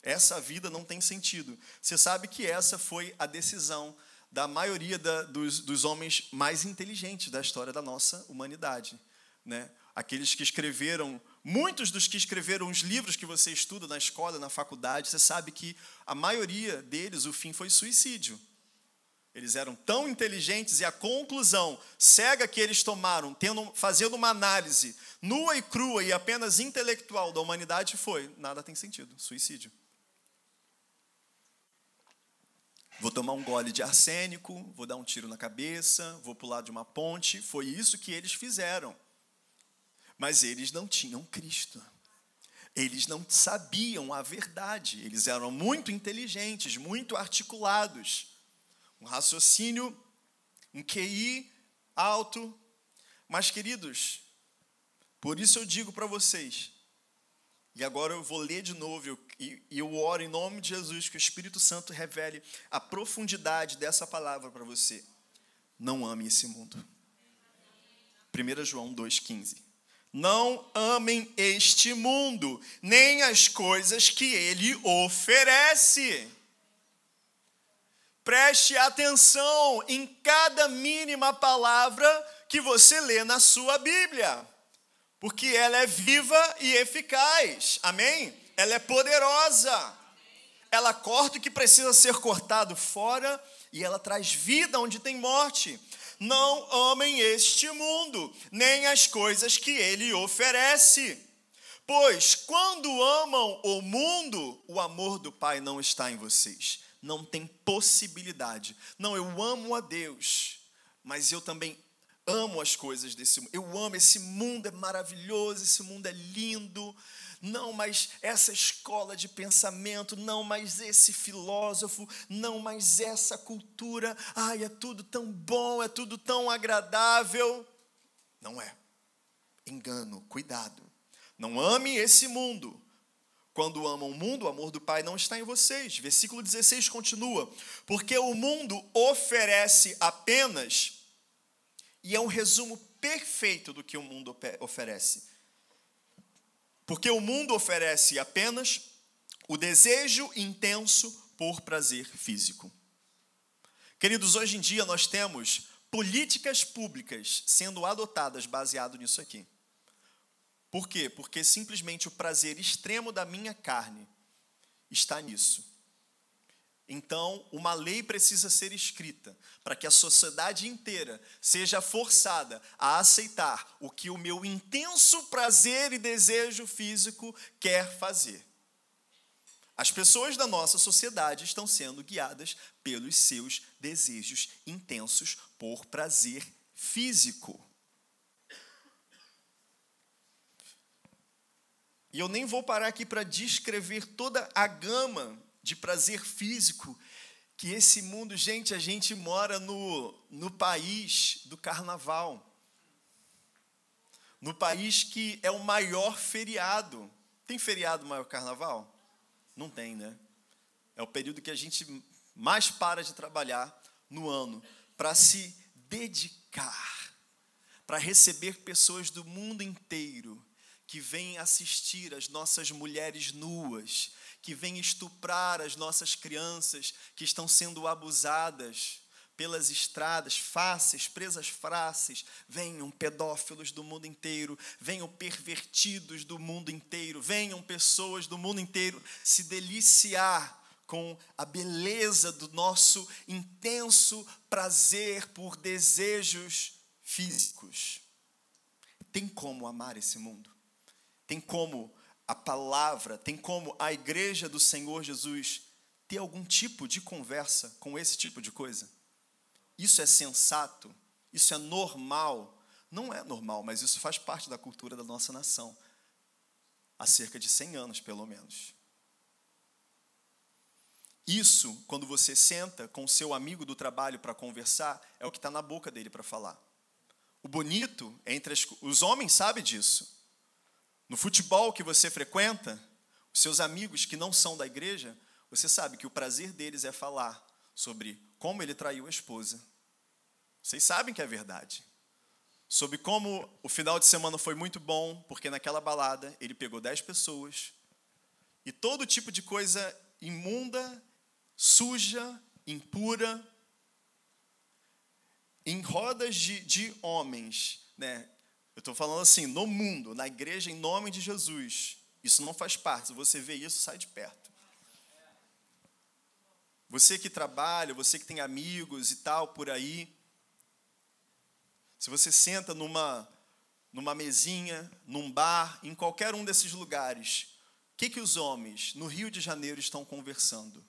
Essa vida não tem sentido. Você sabe que essa foi a decisão da maioria da, dos, dos homens mais inteligentes da história da nossa humanidade. Né? Aqueles que escreveram, muitos dos que escreveram os livros que você estuda na escola, na faculdade, você sabe que a maioria deles, o fim foi suicídio. Eles eram tão inteligentes e a conclusão cega que eles tomaram, tendo, fazendo uma análise nua e crua e apenas intelectual da humanidade foi: nada tem sentido, suicídio. Vou tomar um gole de arsênico, vou dar um tiro na cabeça, vou pular de uma ponte. Foi isso que eles fizeram. Mas eles não tinham Cristo. Eles não sabiam a verdade. Eles eram muito inteligentes, muito articulados. Um raciocínio, um QI alto. Mas, queridos, por isso eu digo para vocês, e agora eu vou ler de novo, e eu oro em nome de Jesus que o Espírito Santo revele a profundidade dessa palavra para você. Não ame esse mundo. 1 João 2,15. Não amem este mundo, nem as coisas que ele oferece. Preste atenção em cada mínima palavra que você lê na sua Bíblia porque ela é viva e eficaz. Amém? Ela é poderosa. Ela corta o que precisa ser cortado fora e ela traz vida onde tem morte. não amem este mundo, nem as coisas que ele oferece. Pois quando amam o mundo, o amor do Pai não está em vocês. Não tem possibilidade. Não, eu amo a Deus, mas eu também amo as coisas desse mundo. Eu amo esse mundo, é maravilhoso, esse mundo é lindo. Não mais essa escola de pensamento, não mais esse filósofo, não mais essa cultura. Ai, é tudo tão bom, é tudo tão agradável. Não é. Engano, cuidado. Não ame esse mundo. Quando amam o mundo, o amor do Pai não está em vocês. Versículo 16 continua: Porque o mundo oferece apenas e é um resumo perfeito do que o mundo oferece. Porque o mundo oferece apenas o desejo intenso por prazer físico. Queridos, hoje em dia nós temos políticas públicas sendo adotadas baseado nisso aqui. Por quê? Porque simplesmente o prazer extremo da minha carne está nisso. Então, uma lei precisa ser escrita para que a sociedade inteira seja forçada a aceitar o que o meu intenso prazer e desejo físico quer fazer. As pessoas da nossa sociedade estão sendo guiadas pelos seus desejos intensos por prazer físico. E eu nem vou parar aqui para descrever toda a gama de prazer físico, que esse mundo, gente, a gente mora no, no país do carnaval. No país que é o maior feriado. Tem feriado maior carnaval? Não tem, né? É o período que a gente mais para de trabalhar no ano para se dedicar, para receber pessoas do mundo inteiro que vêm assistir as nossas mulheres nuas, que vem estuprar as nossas crianças que estão sendo abusadas pelas estradas fáceis, presas fáceis, venham pedófilos do mundo inteiro, venham pervertidos do mundo inteiro, venham pessoas do mundo inteiro se deliciar com a beleza do nosso intenso prazer por desejos físicos. Tem como amar esse mundo? Tem como a palavra, tem como a igreja do Senhor Jesus ter algum tipo de conversa com esse tipo de coisa? Isso é sensato? Isso é normal? Não é normal, mas isso faz parte da cultura da nossa nação. Há cerca de 100 anos, pelo menos. Isso, quando você senta com o seu amigo do trabalho para conversar, é o que está na boca dele para falar. O bonito entre as, os homens sabe disso. No futebol que você frequenta, os seus amigos que não são da igreja, você sabe que o prazer deles é falar sobre como ele traiu a esposa. Vocês sabem que é verdade. Sobre como o final de semana foi muito bom, porque naquela balada ele pegou dez pessoas e todo tipo de coisa imunda, suja, impura, em rodas de, de homens, né, eu estou falando assim, no mundo, na igreja, em nome de Jesus. Isso não faz parte. Se você vê isso, sai de perto. Você que trabalha, você que tem amigos e tal por aí. Se você senta numa, numa mesinha, num bar, em qualquer um desses lugares, o que, que os homens no Rio de Janeiro estão conversando?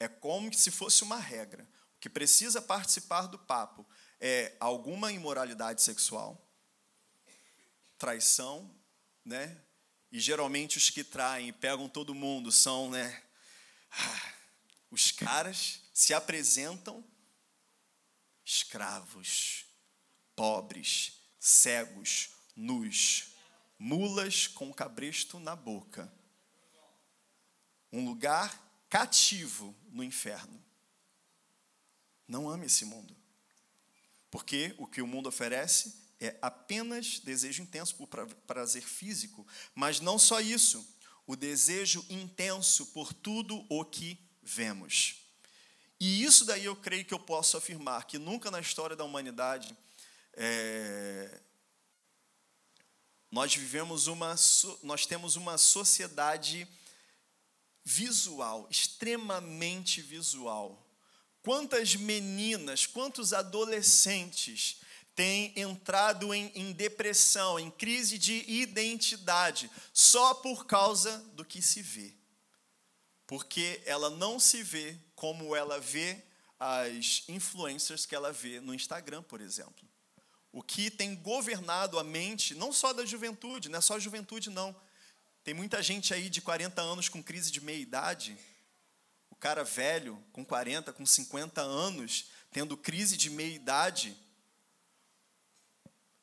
É como se fosse uma regra. O que precisa participar do papo é alguma imoralidade sexual, traição, né? E geralmente os que traem e pegam todo mundo são, né? Ah, os caras se apresentam escravos, pobres, cegos, nus, mulas com cabresto na boca. Um lugar cativo no inferno. Não ame esse mundo. Porque o que o mundo oferece é apenas desejo intenso por prazer físico, mas não só isso, o desejo intenso por tudo o que vemos. E isso daí eu creio que eu posso afirmar que nunca na história da humanidade é, nós vivemos uma, nós temos uma sociedade visual, extremamente visual quantas meninas, quantos adolescentes têm entrado em, em, depressão, em crise de identidade, só por causa do que se vê. Porque ela não se vê como ela vê as influencers que ela vê no Instagram, por exemplo. O que tem governado a mente, não só da juventude, não é só a juventude, não. Tem muita gente aí de 40 anos com crise de meia-idade, cara velho, com 40, com 50 anos, tendo crise de meia-idade,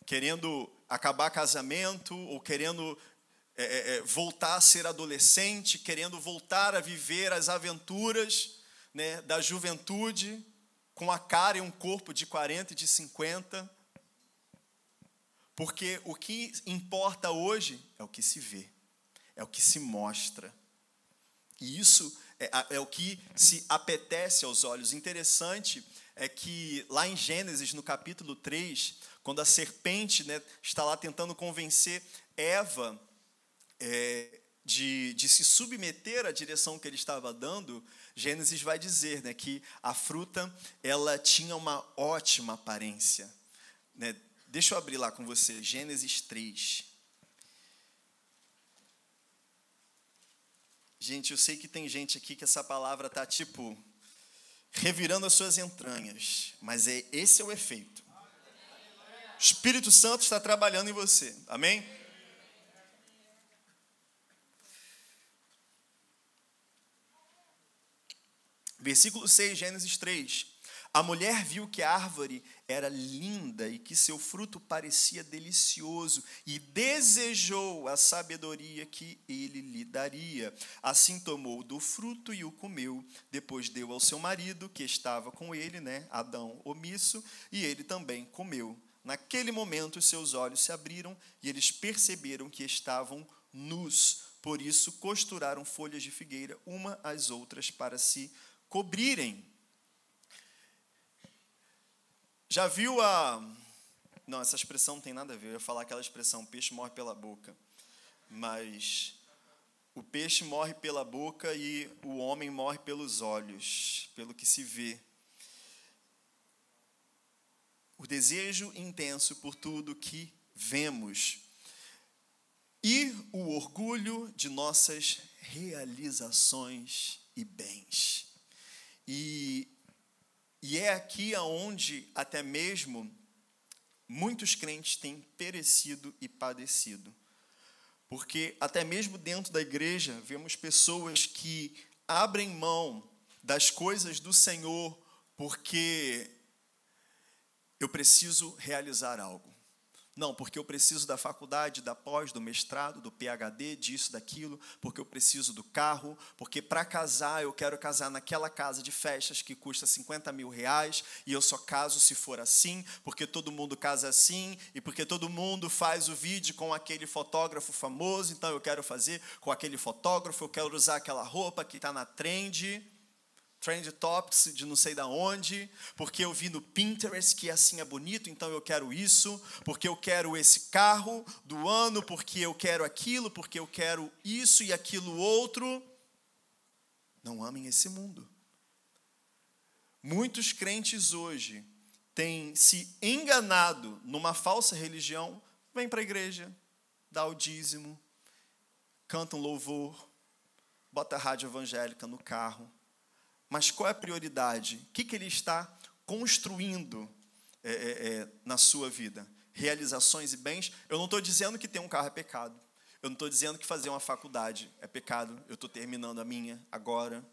querendo acabar casamento ou querendo é, é, é, voltar a ser adolescente, querendo voltar a viver as aventuras né, da juventude, com a cara e um corpo de 40 e de 50. Porque o que importa hoje é o que se vê, é o que se mostra. E isso é, é o que se apetece aos olhos. Interessante é que lá em Gênesis, no capítulo 3, quando a serpente né, está lá tentando convencer Eva é, de, de se submeter à direção que ele estava dando, Gênesis vai dizer né, que a fruta ela tinha uma ótima aparência. Né? Deixa eu abrir lá com você, Gênesis 3. Gente, eu sei que tem gente aqui que essa palavra tá tipo revirando as suas entranhas, mas é esse é o efeito. O Espírito Santo está trabalhando em você. Amém? Versículo 6, Gênesis 3. A mulher viu que a árvore era linda e que seu fruto parecia delicioso e desejou a sabedoria que ele lhe daria. Assim tomou do fruto e o comeu. Depois deu ao seu marido, que estava com ele, né, Adão omisso, e ele também comeu. Naquele momento, seus olhos se abriram e eles perceberam que estavam nus. Por isso, costuraram folhas de figueira uma às outras para se cobrirem. Já viu a. Não, essa expressão não tem nada a ver. Eu ia falar aquela expressão: peixe morre pela boca. Mas o peixe morre pela boca e o homem morre pelos olhos, pelo que se vê. O desejo intenso por tudo que vemos. E o orgulho de nossas realizações e bens. E, e é aqui aonde até mesmo muitos crentes têm perecido e padecido. Porque até mesmo dentro da igreja vemos pessoas que abrem mão das coisas do Senhor porque eu preciso realizar algo. Não, porque eu preciso da faculdade, da pós, do mestrado, do PhD, disso, daquilo, porque eu preciso do carro, porque para casar eu quero casar naquela casa de festas que custa 50 mil reais e eu só caso se for assim, porque todo mundo casa assim e porque todo mundo faz o vídeo com aquele fotógrafo famoso, então eu quero fazer com aquele fotógrafo, eu quero usar aquela roupa que está na trend trend topics de não sei da onde, porque eu vi no Pinterest que assim é bonito, então eu quero isso, porque eu quero esse carro do ano, porque eu quero aquilo, porque eu quero isso e aquilo outro. Não amem esse mundo. Muitos crentes hoje têm se enganado numa falsa religião, vem para a igreja, dá o dízimo, canta um louvor, bota a rádio evangélica no carro, mas qual é a prioridade? O que, que ele está construindo é, é, é, na sua vida? Realizações e bens. Eu não estou dizendo que ter um carro é pecado. Eu não estou dizendo que fazer uma faculdade é pecado. Eu estou terminando a minha agora,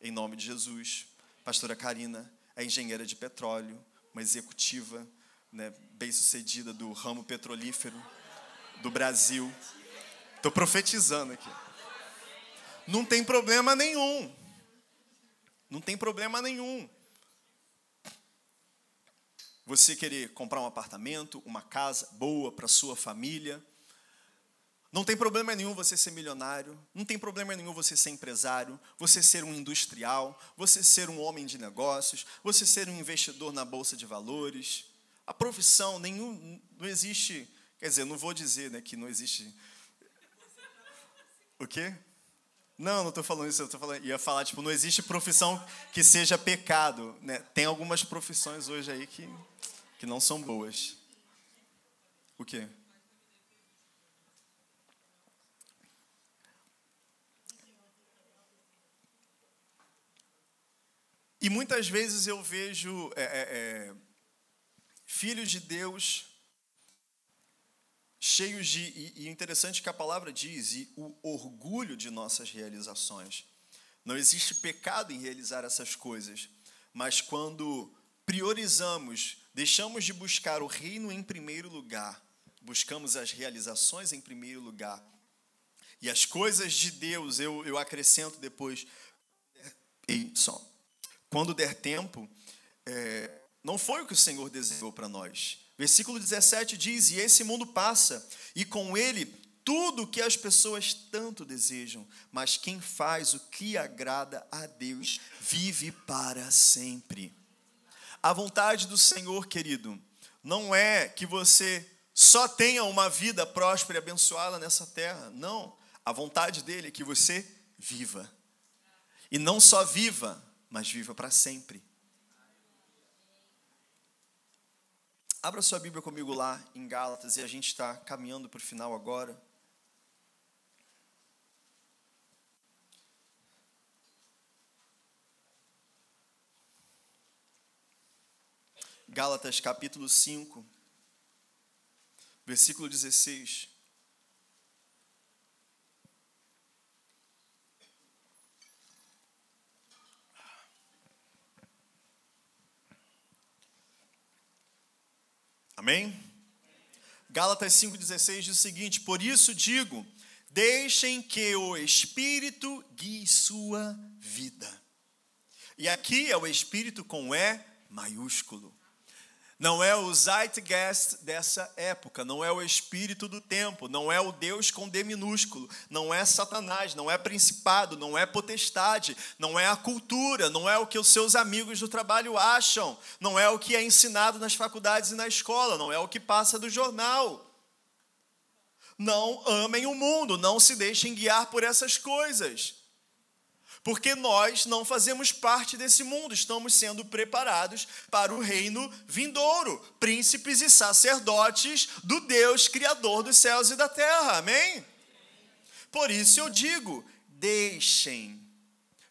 em nome de Jesus. Pastora Karina é engenheira de petróleo, uma executiva né, bem-sucedida do ramo petrolífero do Brasil. Estou profetizando aqui. Não tem problema nenhum. Não tem problema nenhum. Você querer comprar um apartamento, uma casa boa para sua família. Não tem problema nenhum você ser milionário, não tem problema nenhum você ser empresário, você ser um industrial, você ser um homem de negócios, você ser um investidor na bolsa de valores. A profissão nenhum não existe, quer dizer, não vou dizer né, que não existe. O quê? Não, não estou falando isso, eu tô falando, ia falar, tipo, não existe profissão que seja pecado. Né? Tem algumas profissões hoje aí que, que não são boas. O quê? E muitas vezes eu vejo é, é, é, filhos de Deus cheios de. E, interessante que a palavra diz, e o orgulho de nossas realizações. Não existe pecado em realizar essas coisas, mas quando priorizamos, deixamos de buscar o reino em primeiro lugar, buscamos as realizações em primeiro lugar, e as coisas de Deus, eu, eu acrescento depois, e só quando der tempo, é, não foi o que o Senhor desejou para nós. Versículo 17 diz: E esse mundo passa, e com ele tudo o que as pessoas tanto desejam, mas quem faz o que agrada a Deus vive para sempre. A vontade do Senhor, querido, não é que você só tenha uma vida próspera e abençoada nessa terra. Não. A vontade dele é que você viva. E não só viva, mas viva para sempre. Abra sua Bíblia comigo lá em Gálatas e a gente está caminhando para o final agora. Gálatas capítulo 5, versículo 16. Amém? Gálatas 5,16 diz o seguinte: Por isso digo, deixem que o Espírito guie sua vida. E aqui é o Espírito com E maiúsculo. Não é o zeitgeist dessa época, não é o espírito do tempo, não é o Deus com D minúsculo, não é Satanás, não é principado, não é potestade, não é a cultura, não é o que os seus amigos do trabalho acham, não é o que é ensinado nas faculdades e na escola, não é o que passa do jornal. Não amem o mundo, não se deixem guiar por essas coisas porque nós não fazemos parte desse mundo, estamos sendo preparados para o reino vindouro, príncipes e sacerdotes do Deus Criador dos céus e da terra, amém? Por isso eu digo: deixem,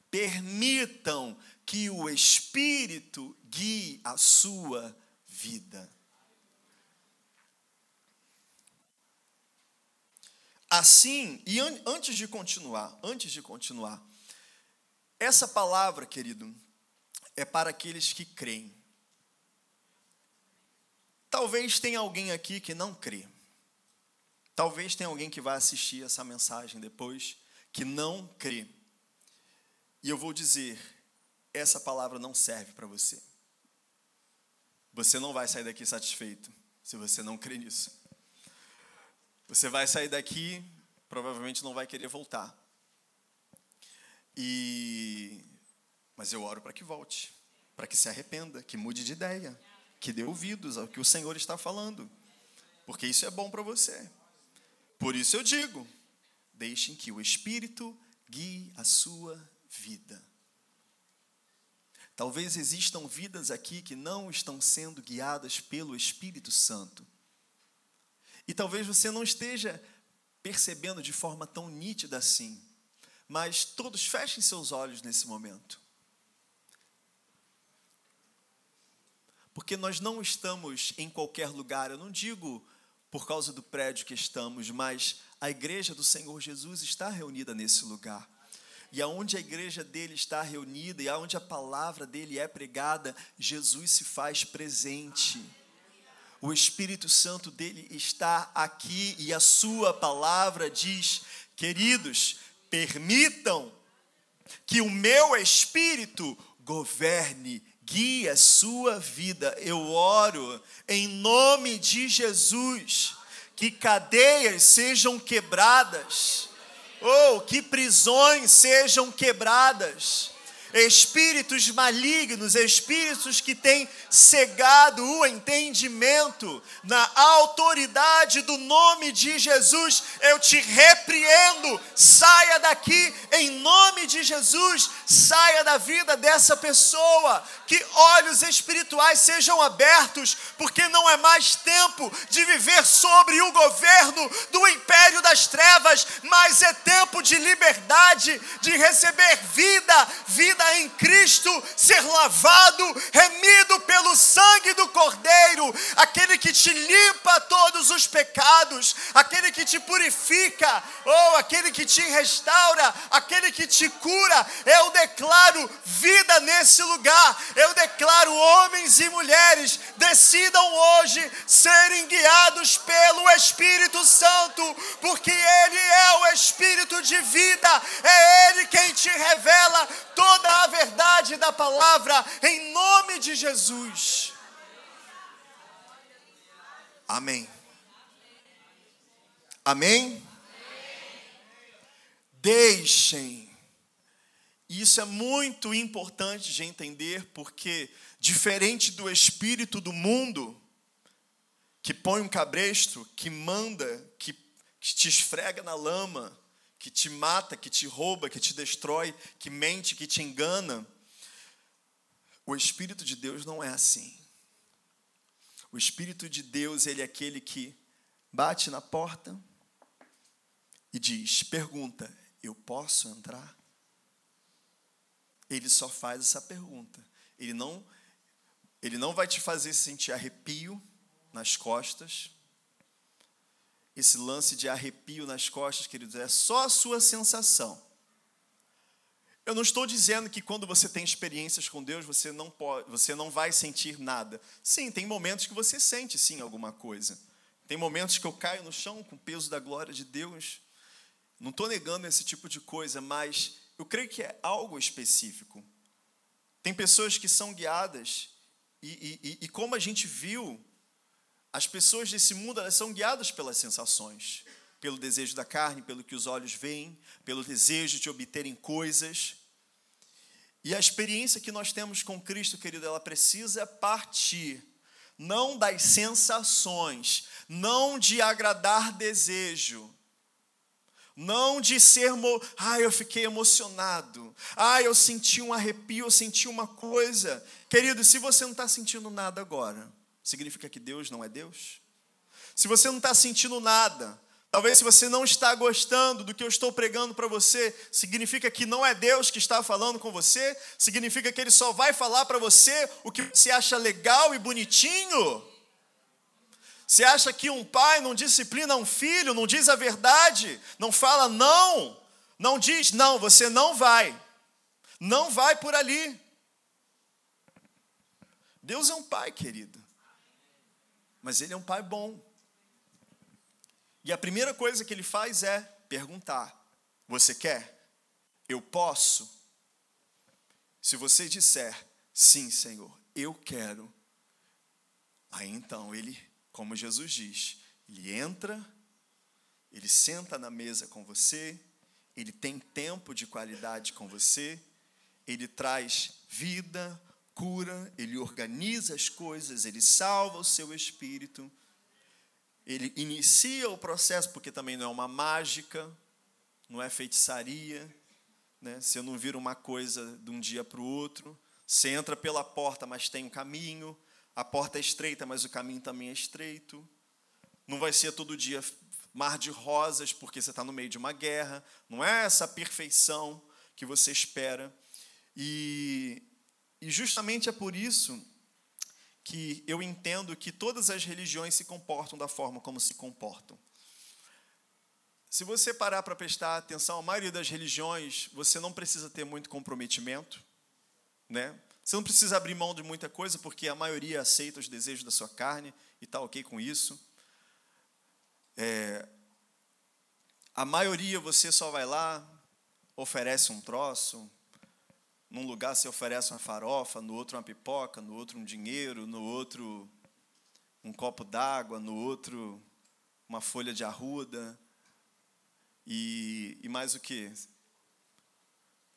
permitam que o Espírito guie a sua vida. Assim, e an antes de continuar, antes de continuar, essa palavra, querido, é para aqueles que creem. Talvez tenha alguém aqui que não crê. Talvez tenha alguém que vai assistir essa mensagem depois que não crê. E eu vou dizer, essa palavra não serve para você. Você não vai sair daqui satisfeito se você não crê nisso. Você vai sair daqui, provavelmente não vai querer voltar. E mas eu oro para que volte, para que se arrependa, que mude de ideia, que dê ouvidos ao que o Senhor está falando, porque isso é bom para você. Por isso eu digo: deixem que o Espírito guie a sua vida. Talvez existam vidas aqui que não estão sendo guiadas pelo Espírito Santo. E talvez você não esteja percebendo de forma tão nítida assim. Mas todos fechem seus olhos nesse momento. Porque nós não estamos em qualquer lugar, eu não digo por causa do prédio que estamos, mas a igreja do Senhor Jesus está reunida nesse lugar. E aonde a igreja dele está reunida e aonde a palavra dele é pregada, Jesus se faz presente. O Espírito Santo dele está aqui e a sua palavra diz: queridos, permitam que o meu espírito governe, guie a sua vida. Eu oro em nome de Jesus, que cadeias sejam quebradas, ou que prisões sejam quebradas. Espíritos malignos, espíritos que têm cegado o entendimento na autoridade do nome de Jesus. Eu te repreendo, saia daqui em nome de Jesus, saia da vida dessa pessoa, que olhos espirituais sejam abertos, porque não é mais tempo de viver sobre o governo do império das trevas, mas é tempo de liberdade, de receber vida, vida em Cristo, ser lavado, remido pelo sangue do Cordeiro, aquele que te limpa todos os pecados, aquele que te purifica, ou aquele que te restaura, aquele que te cura. Eu declaro vida nesse lugar, eu declaro homens e mulheres decidam hoje serem guiados pelo Espírito Santo, porque Ele é o Espírito de vida, é Ele quem te revela toda a verdade da palavra, em nome de Jesus. Amém. Amém? Deixem. Isso é muito importante de entender, porque, diferente do espírito do mundo, que põe um cabresto, que manda, que, que te esfrega na lama, que te mata, que te rouba, que te destrói, que mente, que te engana. O Espírito de Deus não é assim. O Espírito de Deus, ele é aquele que bate na porta e diz, pergunta: Eu posso entrar? Ele só faz essa pergunta. Ele não, ele não vai te fazer sentir arrepio nas costas. Esse lance de arrepio nas costas, queridos, é só a sua sensação. Eu não estou dizendo que quando você tem experiências com Deus, você não pode, você não vai sentir nada. Sim, tem momentos que você sente sim alguma coisa. Tem momentos que eu caio no chão com o peso da glória de Deus. Não estou negando esse tipo de coisa, mas eu creio que é algo específico. Tem pessoas que são guiadas, e, e, e como a gente viu, as pessoas desse mundo elas são guiadas pelas sensações, pelo desejo da carne, pelo que os olhos veem, pelo desejo de obterem coisas. E a experiência que nós temos com Cristo, querido, ela precisa partir não das sensações, não de agradar desejo, não de ser, ah, eu fiquei emocionado, ah, eu senti um arrepio, eu senti uma coisa. Querido, se você não está sentindo nada agora, significa que Deus não é Deus? Se você não está sentindo nada, talvez se você não está gostando do que eu estou pregando para você, significa que não é Deus que está falando com você? Significa que Ele só vai falar para você o que você acha legal e bonitinho? Você acha que um pai não disciplina um filho, não diz a verdade, não fala não, não diz não, você não vai, não vai por ali. Deus é um pai, querido, mas Ele é um pai bom. E a primeira coisa que Ele faz é perguntar: Você quer? Eu posso? Se você disser sim, Senhor, eu quero, aí então Ele como Jesus diz, ele entra, ele senta na mesa com você, ele tem tempo de qualidade com você, ele traz vida, cura, ele organiza as coisas, ele salva o seu espírito, ele inicia o processo, porque também não é uma mágica, não é feitiçaria, né? você não vira uma coisa de um dia para o outro, você entra pela porta, mas tem um caminho, a porta é estreita, mas o caminho também é estreito. Não vai ser todo dia mar de rosas, porque você está no meio de uma guerra. Não é essa perfeição que você espera. E, e justamente é por isso que eu entendo que todas as religiões se comportam da forma como se comportam. Se você parar para prestar atenção, a maioria das religiões, você não precisa ter muito comprometimento, né? Você não precisa abrir mão de muita coisa, porque a maioria aceita os desejos da sua carne e está ok com isso. É, a maioria você só vai lá, oferece um troço, num lugar você oferece uma farofa, no outro uma pipoca, no outro um dinheiro, no outro um copo d'água, no outro uma folha de arruda. E, e mais o que?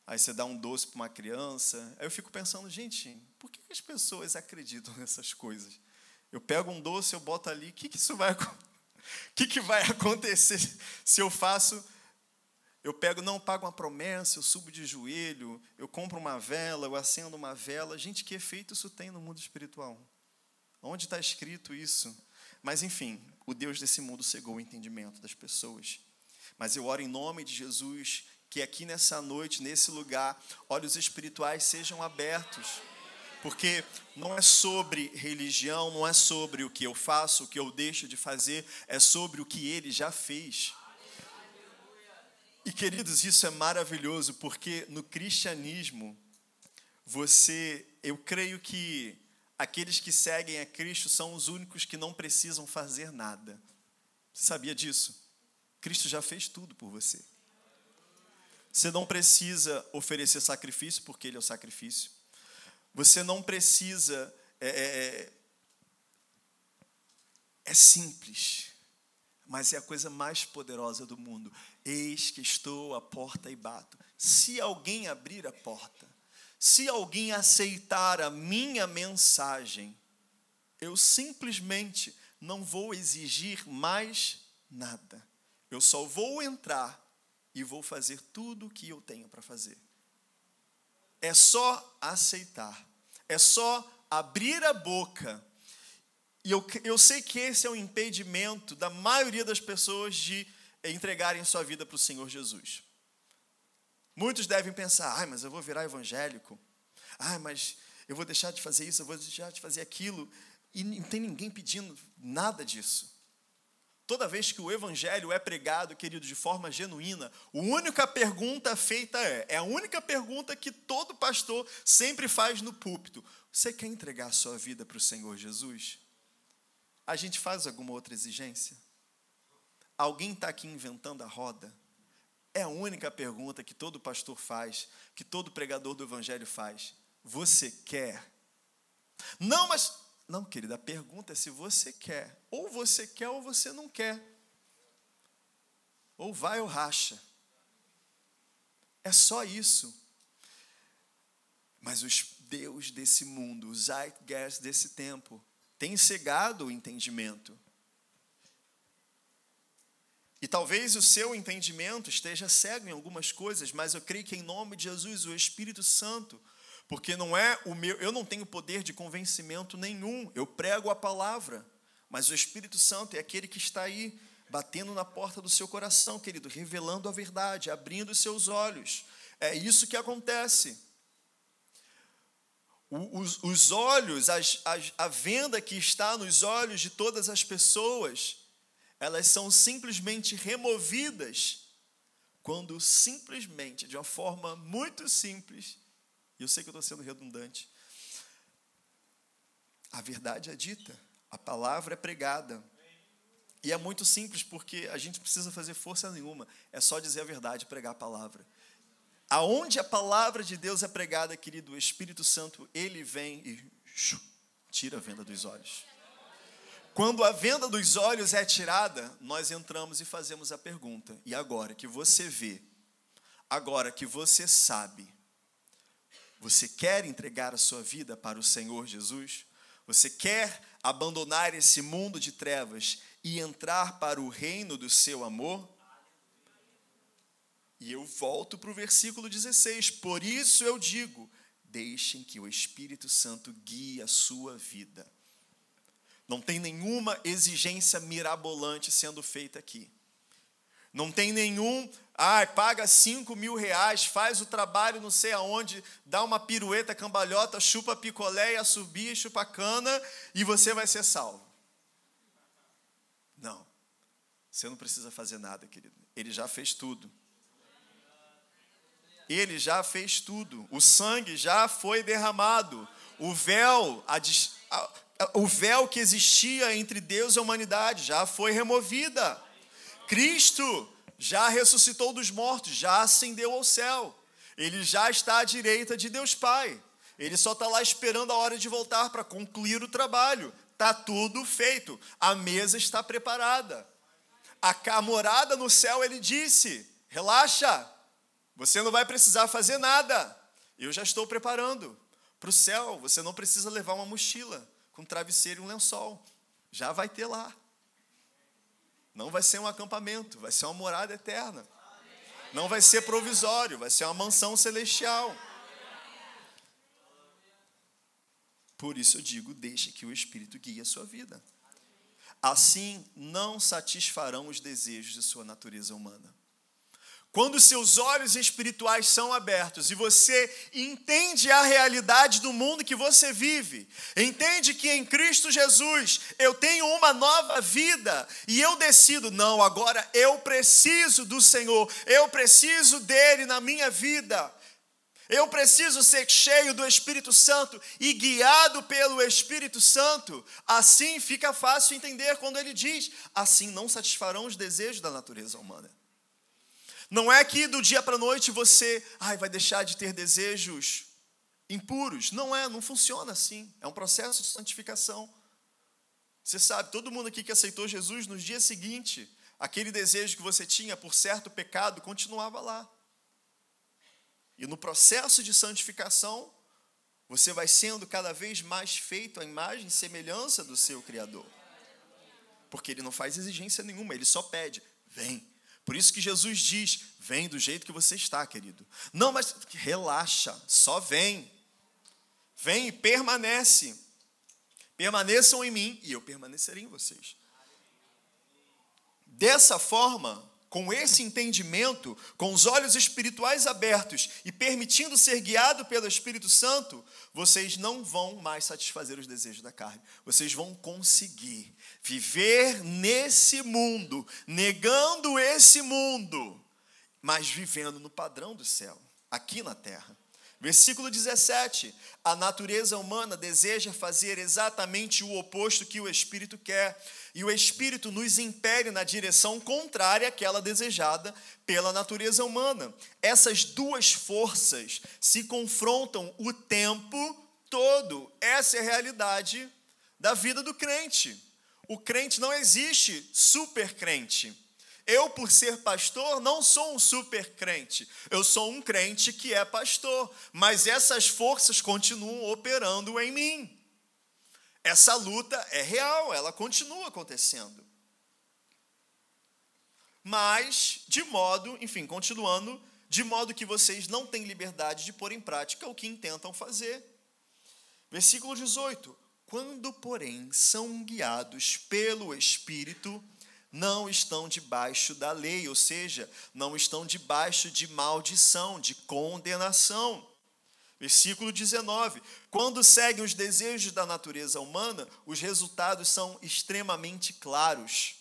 Aí você dá um doce para uma criança. Aí eu fico pensando, gente, por que as pessoas acreditam [LAUGHS] nessas coisas? Eu pego um doce, eu boto ali, o que, que isso vai, [LAUGHS] que, que vai acontecer se eu faço? Eu pego, não, pago uma promessa, eu subo de joelho, eu compro uma vela, eu acendo uma vela. Gente, que efeito isso tem no mundo espiritual? Onde está escrito isso? Mas, enfim, o Deus desse mundo cegou o entendimento das pessoas. Mas eu oro em nome de Jesus que aqui nessa noite, nesse lugar, olhos espirituais sejam abertos. Porque não é sobre religião, não é sobre o que eu faço, o que eu deixo de fazer, é sobre o que ele já fez. E queridos, isso é maravilhoso, porque no cristianismo, você, eu creio que aqueles que seguem a Cristo são os únicos que não precisam fazer nada. Você sabia disso? Cristo já fez tudo por você. Você não precisa oferecer sacrifício, porque Ele é o sacrifício. Você não precisa. É, é, é, é simples, mas é a coisa mais poderosa do mundo. Eis que estou à porta e bato. Se alguém abrir a porta, se alguém aceitar a minha mensagem, eu simplesmente não vou exigir mais nada. Eu só vou entrar e vou fazer tudo o que eu tenho para fazer. É só aceitar, é só abrir a boca. E eu, eu sei que esse é o um impedimento da maioria das pessoas de entregarem sua vida para o Senhor Jesus. Muitos devem pensar, ai, mas eu vou virar evangélico. Ai, mas eu vou deixar de fazer isso, eu vou deixar de fazer aquilo. E não tem ninguém pedindo nada disso. Toda vez que o evangelho é pregado, querido, de forma genuína, a única pergunta feita é, é a única pergunta que todo pastor sempre faz no púlpito. Você quer entregar a sua vida para o Senhor Jesus? A gente faz alguma outra exigência? Alguém está aqui inventando a roda? É a única pergunta que todo pastor faz, que todo pregador do evangelho faz. Você quer? Não, mas não, querida, a pergunta é se você quer. Ou você quer ou você não quer. Ou vai ou racha. É só isso. Mas os Deus desse mundo, os zeitgeist desse tempo, tem cegado o entendimento. E talvez o seu entendimento esteja cego em algumas coisas, mas eu creio que em nome de Jesus, o Espírito Santo porque não é o meu, eu não tenho poder de convencimento nenhum. Eu prego a palavra, mas o Espírito Santo é aquele que está aí batendo na porta do seu coração, querido, revelando a verdade, abrindo os seus olhos. É isso que acontece. Os, os olhos, as, as, a venda que está nos olhos de todas as pessoas, elas são simplesmente removidas quando simplesmente, de uma forma muito simples, e eu sei que eu estou sendo redundante. A verdade é dita, a palavra é pregada. E é muito simples, porque a gente precisa fazer força nenhuma, é só dizer a verdade, pregar a palavra. Aonde a palavra de Deus é pregada, querido, Espírito Santo, ele vem e tira a venda dos olhos. Quando a venda dos olhos é tirada, nós entramos e fazemos a pergunta: e agora que você vê, agora que você sabe, você quer entregar a sua vida para o Senhor Jesus? Você quer abandonar esse mundo de trevas e entrar para o reino do seu amor? E eu volto para o versículo 16: Por isso eu digo, deixem que o Espírito Santo guie a sua vida. Não tem nenhuma exigência mirabolante sendo feita aqui. Não tem nenhum, ah, paga cinco mil reais, faz o trabalho não sei aonde, dá uma pirueta cambalhota, chupa picolé, subir, chupa cana e você vai ser salvo. Não. Você não precisa fazer nada, querido. Ele já fez tudo. Ele já fez tudo. O sangue já foi derramado. O véu, a, a, o véu que existia entre Deus e a humanidade já foi removida. Cristo já ressuscitou dos mortos, já ascendeu ao céu. Ele já está à direita de Deus Pai. Ele só está lá esperando a hora de voltar para concluir o trabalho. Está tudo feito. A mesa está preparada. A morada no céu, ele disse: relaxa, Você não vai precisar fazer nada. Eu já estou preparando. Para o céu, você não precisa levar uma mochila com travesseiro e um lençol. Já vai ter lá. Não vai ser um acampamento, vai ser uma morada eterna. Não vai ser provisório, vai ser uma mansão celestial. Por isso eu digo: deixe que o Espírito guie a sua vida. Assim não satisfarão os desejos de sua natureza humana. Quando seus olhos espirituais são abertos e você entende a realidade do mundo que você vive, entende que em Cristo Jesus eu tenho uma nova vida e eu decido, não, agora eu preciso do Senhor, eu preciso dele na minha vida. Eu preciso ser cheio do Espírito Santo e guiado pelo Espírito Santo. Assim fica fácil entender quando ele diz: assim não satisfarão os desejos da natureza humana. Não é que do dia para a noite você ai, vai deixar de ter desejos impuros. Não é, não funciona assim. É um processo de santificação. Você sabe, todo mundo aqui que aceitou Jesus, no dia seguinte, aquele desejo que você tinha por certo pecado continuava lá. E no processo de santificação, você vai sendo cada vez mais feito à imagem e semelhança do seu Criador. Porque ele não faz exigência nenhuma, ele só pede: vem. Por isso que Jesus diz: vem do jeito que você está, querido. Não, mas relaxa, só vem. Vem e permanece. Permaneçam em mim e eu permanecerei em vocês. Dessa forma, com esse entendimento, com os olhos espirituais abertos e permitindo ser guiado pelo Espírito Santo, vocês não vão mais satisfazer os desejos da carne. Vocês vão conseguir viver nesse mundo, negando esse mundo, mas vivendo no padrão do céu, aqui na terra. Versículo 17: A natureza humana deseja fazer exatamente o oposto que o espírito quer, e o espírito nos impele na direção contrária àquela desejada pela natureza humana. Essas duas forças se confrontam o tempo todo. Essa é a realidade da vida do crente. O crente não existe super crente. Eu, por ser pastor, não sou um super crente. Eu sou um crente que é pastor. Mas essas forças continuam operando em mim. Essa luta é real, ela continua acontecendo. Mas, de modo, enfim, continuando, de modo que vocês não têm liberdade de pôr em prática o que intentam fazer. Versículo 18: Quando, porém, são guiados pelo Espírito, não estão debaixo da lei, ou seja, não estão debaixo de maldição, de condenação. Versículo 19: Quando seguem os desejos da natureza humana, os resultados são extremamente claros: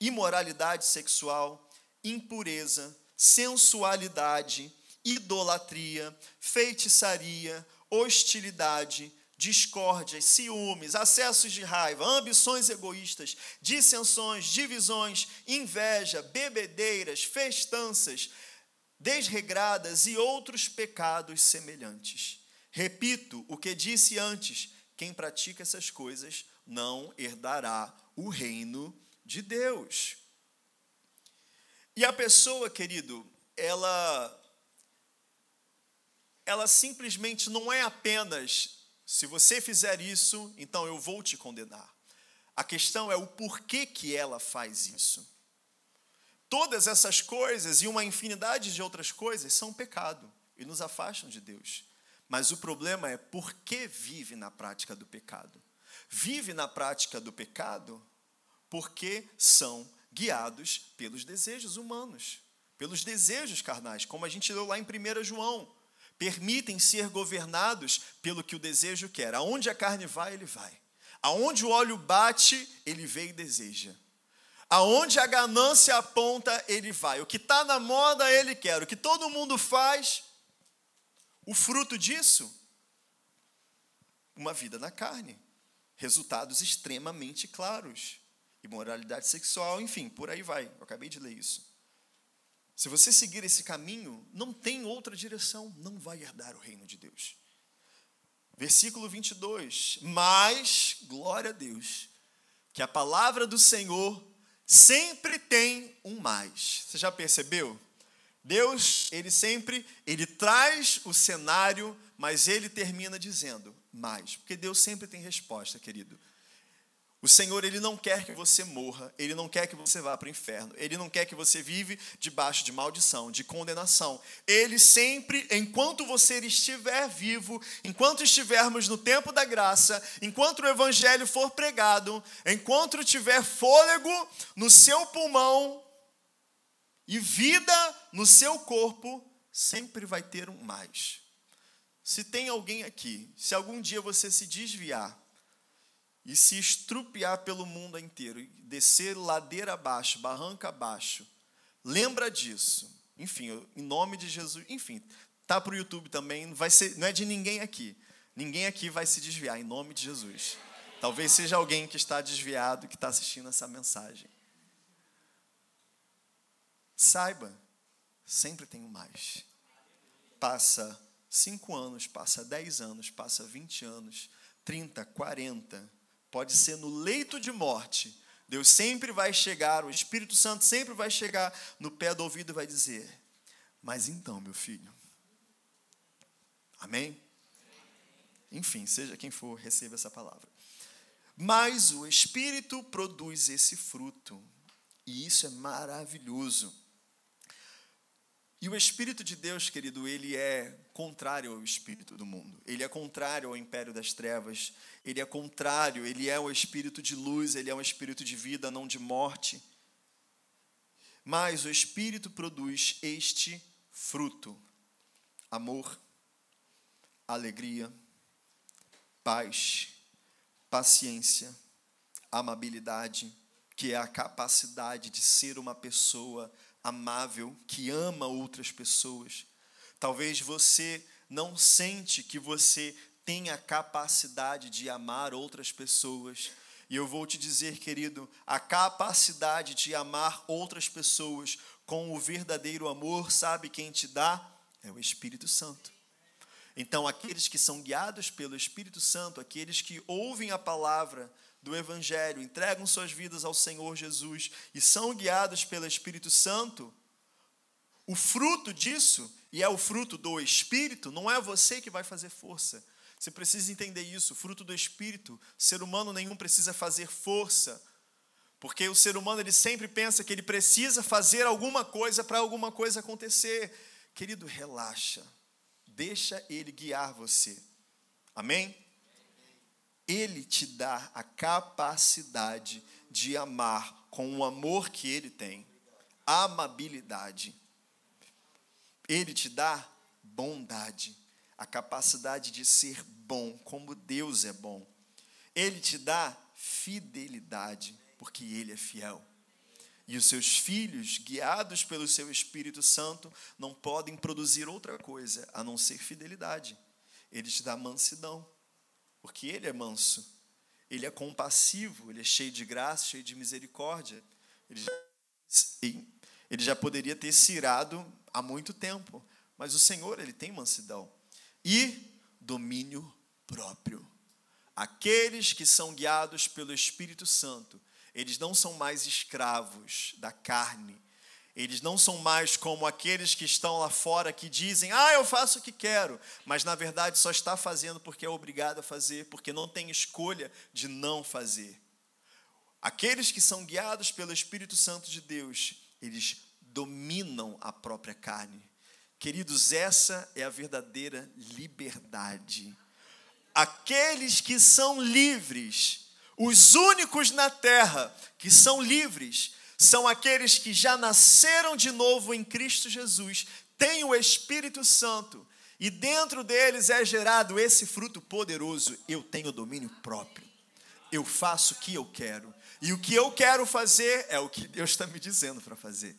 imoralidade sexual, impureza, sensualidade, idolatria, feitiçaria, hostilidade, discórdias, ciúmes, acessos de raiva, ambições egoístas, dissensões, divisões, inveja, bebedeiras, festanças, desregradas e outros pecados semelhantes. Repito o que disse antes: quem pratica essas coisas não herdará o reino de Deus. E a pessoa, querido, ela ela simplesmente não é apenas se você fizer isso, então eu vou te condenar. A questão é o porquê que ela faz isso. Todas essas coisas e uma infinidade de outras coisas são pecado e nos afastam de Deus. Mas o problema é por que vive na prática do pecado. Vive na prática do pecado porque são guiados pelos desejos humanos, pelos desejos carnais, como a gente leu lá em 1 João permitem ser governados pelo que o desejo quer. Aonde a carne vai, ele vai. Aonde o óleo bate, ele vê e deseja. Aonde a ganância aponta, ele vai. O que está na moda, ele quer. O que todo mundo faz, o fruto disso, uma vida na carne. Resultados extremamente claros. Imoralidade sexual, enfim, por aí vai. Eu acabei de ler isso. Se você seguir esse caminho, não tem outra direção, não vai herdar o reino de Deus. Versículo 22. Mas, glória a Deus, que a palavra do Senhor sempre tem um mais. Você já percebeu? Deus, ele sempre, ele traz o cenário, mas ele termina dizendo mais, porque Deus sempre tem resposta, querido. O Senhor, Ele não quer que você morra, Ele não quer que você vá para o inferno, Ele não quer que você vive debaixo de maldição, de condenação. Ele sempre, enquanto você estiver vivo, enquanto estivermos no tempo da graça, enquanto o Evangelho for pregado, enquanto tiver fôlego no seu pulmão e vida no seu corpo, sempre vai ter um mais. Se tem alguém aqui, se algum dia você se desviar, e se estrupiar pelo mundo inteiro, descer ladeira abaixo, barranca abaixo, lembra disso. Enfim, em nome de Jesus, enfim, tá para o YouTube também, não vai ser, não é de ninguém aqui. Ninguém aqui vai se desviar em nome de Jesus. Talvez seja alguém que está desviado que está assistindo essa mensagem. Saiba, sempre tem mais. Passa cinco anos, passa dez anos, passa vinte anos, trinta, quarenta pode ser no leito de morte, Deus sempre vai chegar, o Espírito Santo sempre vai chegar no pé do ouvido e vai dizer: Mas então, meu filho, amém? Enfim, seja quem for, receba essa palavra. Mas o Espírito produz esse fruto, e isso é maravilhoso. E o Espírito de Deus, querido, ele é contrário ao Espírito do mundo. Ele é contrário ao império das trevas. Ele é contrário, ele é o Espírito de luz, ele é um Espírito de vida, não de morte. Mas o Espírito produz este fruto: amor, alegria, paz, paciência, amabilidade, que é a capacidade de ser uma pessoa amável, que ama outras pessoas. Talvez você não sente que você tem a capacidade de amar outras pessoas. E eu vou te dizer, querido, a capacidade de amar outras pessoas com o verdadeiro amor, sabe quem te dá? É o Espírito Santo. Então, aqueles que são guiados pelo Espírito Santo, aqueles que ouvem a palavra, do Evangelho, entregam suas vidas ao Senhor Jesus e são guiados pelo Espírito Santo, o fruto disso, e é o fruto do Espírito, não é você que vai fazer força. Você precisa entender isso. Fruto do Espírito, ser humano nenhum precisa fazer força. Porque o ser humano ele sempre pensa que ele precisa fazer alguma coisa para alguma coisa acontecer. Querido, relaxa. Deixa ele guiar você. Amém? Ele te dá a capacidade de amar com o amor que ele tem, amabilidade. Ele te dá bondade, a capacidade de ser bom, como Deus é bom. Ele te dá fidelidade, porque ele é fiel. E os seus filhos, guiados pelo seu Espírito Santo, não podem produzir outra coisa a não ser fidelidade. Ele te dá mansidão porque ele é manso, ele é compassivo, ele é cheio de graça, cheio de misericórdia. Ele já, ele já poderia ter se irado há muito tempo, mas o Senhor, ele tem mansidão e domínio próprio. Aqueles que são guiados pelo Espírito Santo, eles não são mais escravos da carne, eles não são mais como aqueles que estão lá fora que dizem, ah, eu faço o que quero, mas na verdade só está fazendo porque é obrigado a fazer, porque não tem escolha de não fazer. Aqueles que são guiados pelo Espírito Santo de Deus, eles dominam a própria carne. Queridos, essa é a verdadeira liberdade. Aqueles que são livres, os únicos na terra que são livres, são aqueles que já nasceram de novo em Cristo Jesus, têm o Espírito Santo e dentro deles é gerado esse fruto poderoso. Eu tenho domínio próprio. Eu faço o que eu quero. E o que eu quero fazer é o que Deus está me dizendo para fazer.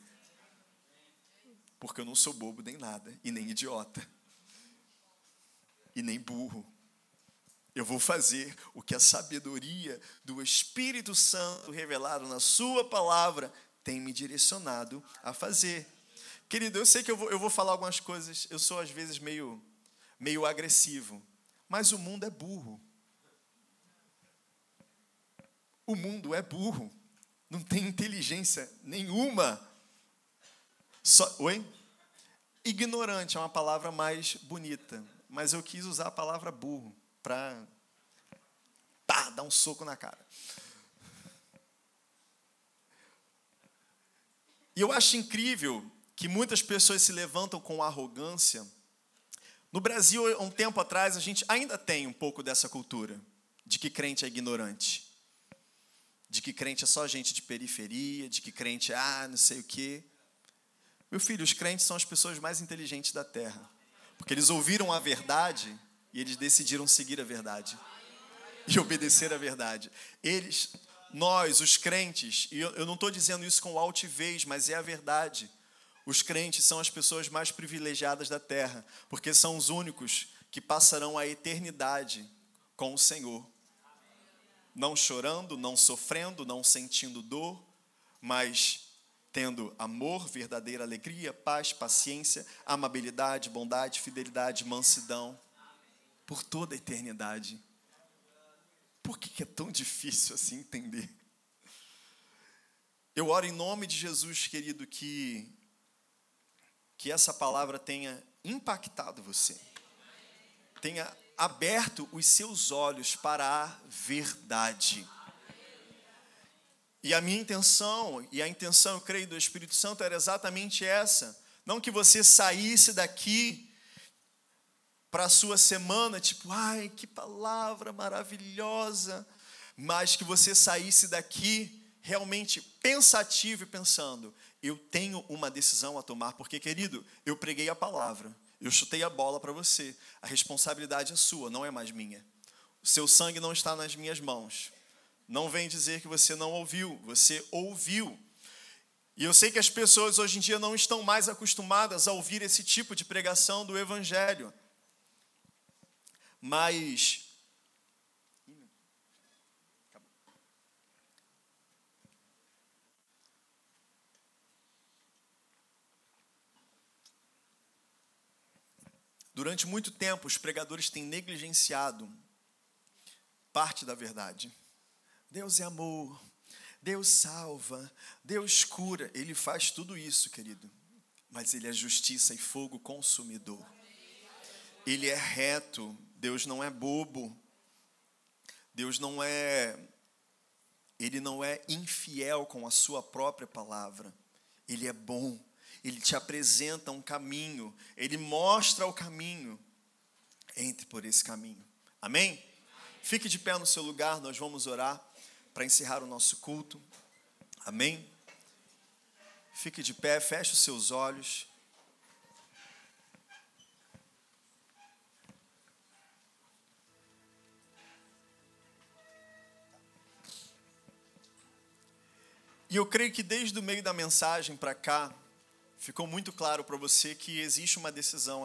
Porque eu não sou bobo nem nada, e nem idiota, e nem burro. Eu vou fazer o que a sabedoria do Espírito Santo revelado na Sua palavra tem me direcionado a fazer. Querido, eu sei que eu vou, eu vou falar algumas coisas, eu sou às vezes meio, meio agressivo, mas o mundo é burro. O mundo é burro, não tem inteligência nenhuma. Só, oi? ignorante é uma palavra mais bonita, mas eu quis usar a palavra burro para dar um soco na cara. E eu acho incrível que muitas pessoas se levantam com arrogância. No Brasil, há um tempo atrás, a gente ainda tem um pouco dessa cultura de que crente é ignorante, de que crente é só gente de periferia, de que crente é ah, não sei o quê. Meu filho, os crentes são as pessoas mais inteligentes da terra, porque eles ouviram a verdade e eles decidiram seguir a verdade e obedecer a verdade. Eles nós, os crentes, e eu não estou dizendo isso com altivez, mas é a verdade. Os crentes são as pessoas mais privilegiadas da terra, porque são os únicos que passarão a eternidade com o Senhor. Não chorando, não sofrendo, não sentindo dor, mas tendo amor, verdadeira alegria, paz, paciência, amabilidade, bondade, fidelidade, mansidão, por toda a eternidade. Por que é tão difícil assim entender? Eu oro em nome de Jesus, querido, que, que essa palavra tenha impactado você, tenha aberto os seus olhos para a verdade. E a minha intenção, e a intenção, eu creio, do Espírito Santo era exatamente essa. Não que você saísse daqui para a sua semana, tipo, ai, que palavra maravilhosa, mas que você saísse daqui realmente pensativo e pensando, eu tenho uma decisão a tomar, porque, querido, eu preguei a palavra, eu chutei a bola para você, a responsabilidade é sua, não é mais minha. O seu sangue não está nas minhas mãos. Não vem dizer que você não ouviu, você ouviu. E eu sei que as pessoas hoje em dia não estão mais acostumadas a ouvir esse tipo de pregação do Evangelho. Mas. Durante muito tempo, os pregadores têm negligenciado parte da verdade. Deus é amor, Deus salva, Deus cura. Ele faz tudo isso, querido. Mas Ele é justiça e fogo consumidor. Ele é reto, Deus não é bobo. Deus não é ele não é infiel com a sua própria palavra. Ele é bom. Ele te apresenta um caminho, ele mostra o caminho. Entre por esse caminho. Amém? Fique de pé no seu lugar, nós vamos orar para encerrar o nosso culto. Amém? Fique de pé, feche os seus olhos. E eu creio que desde o meio da mensagem para cá, ficou muito claro para você que existe uma decisão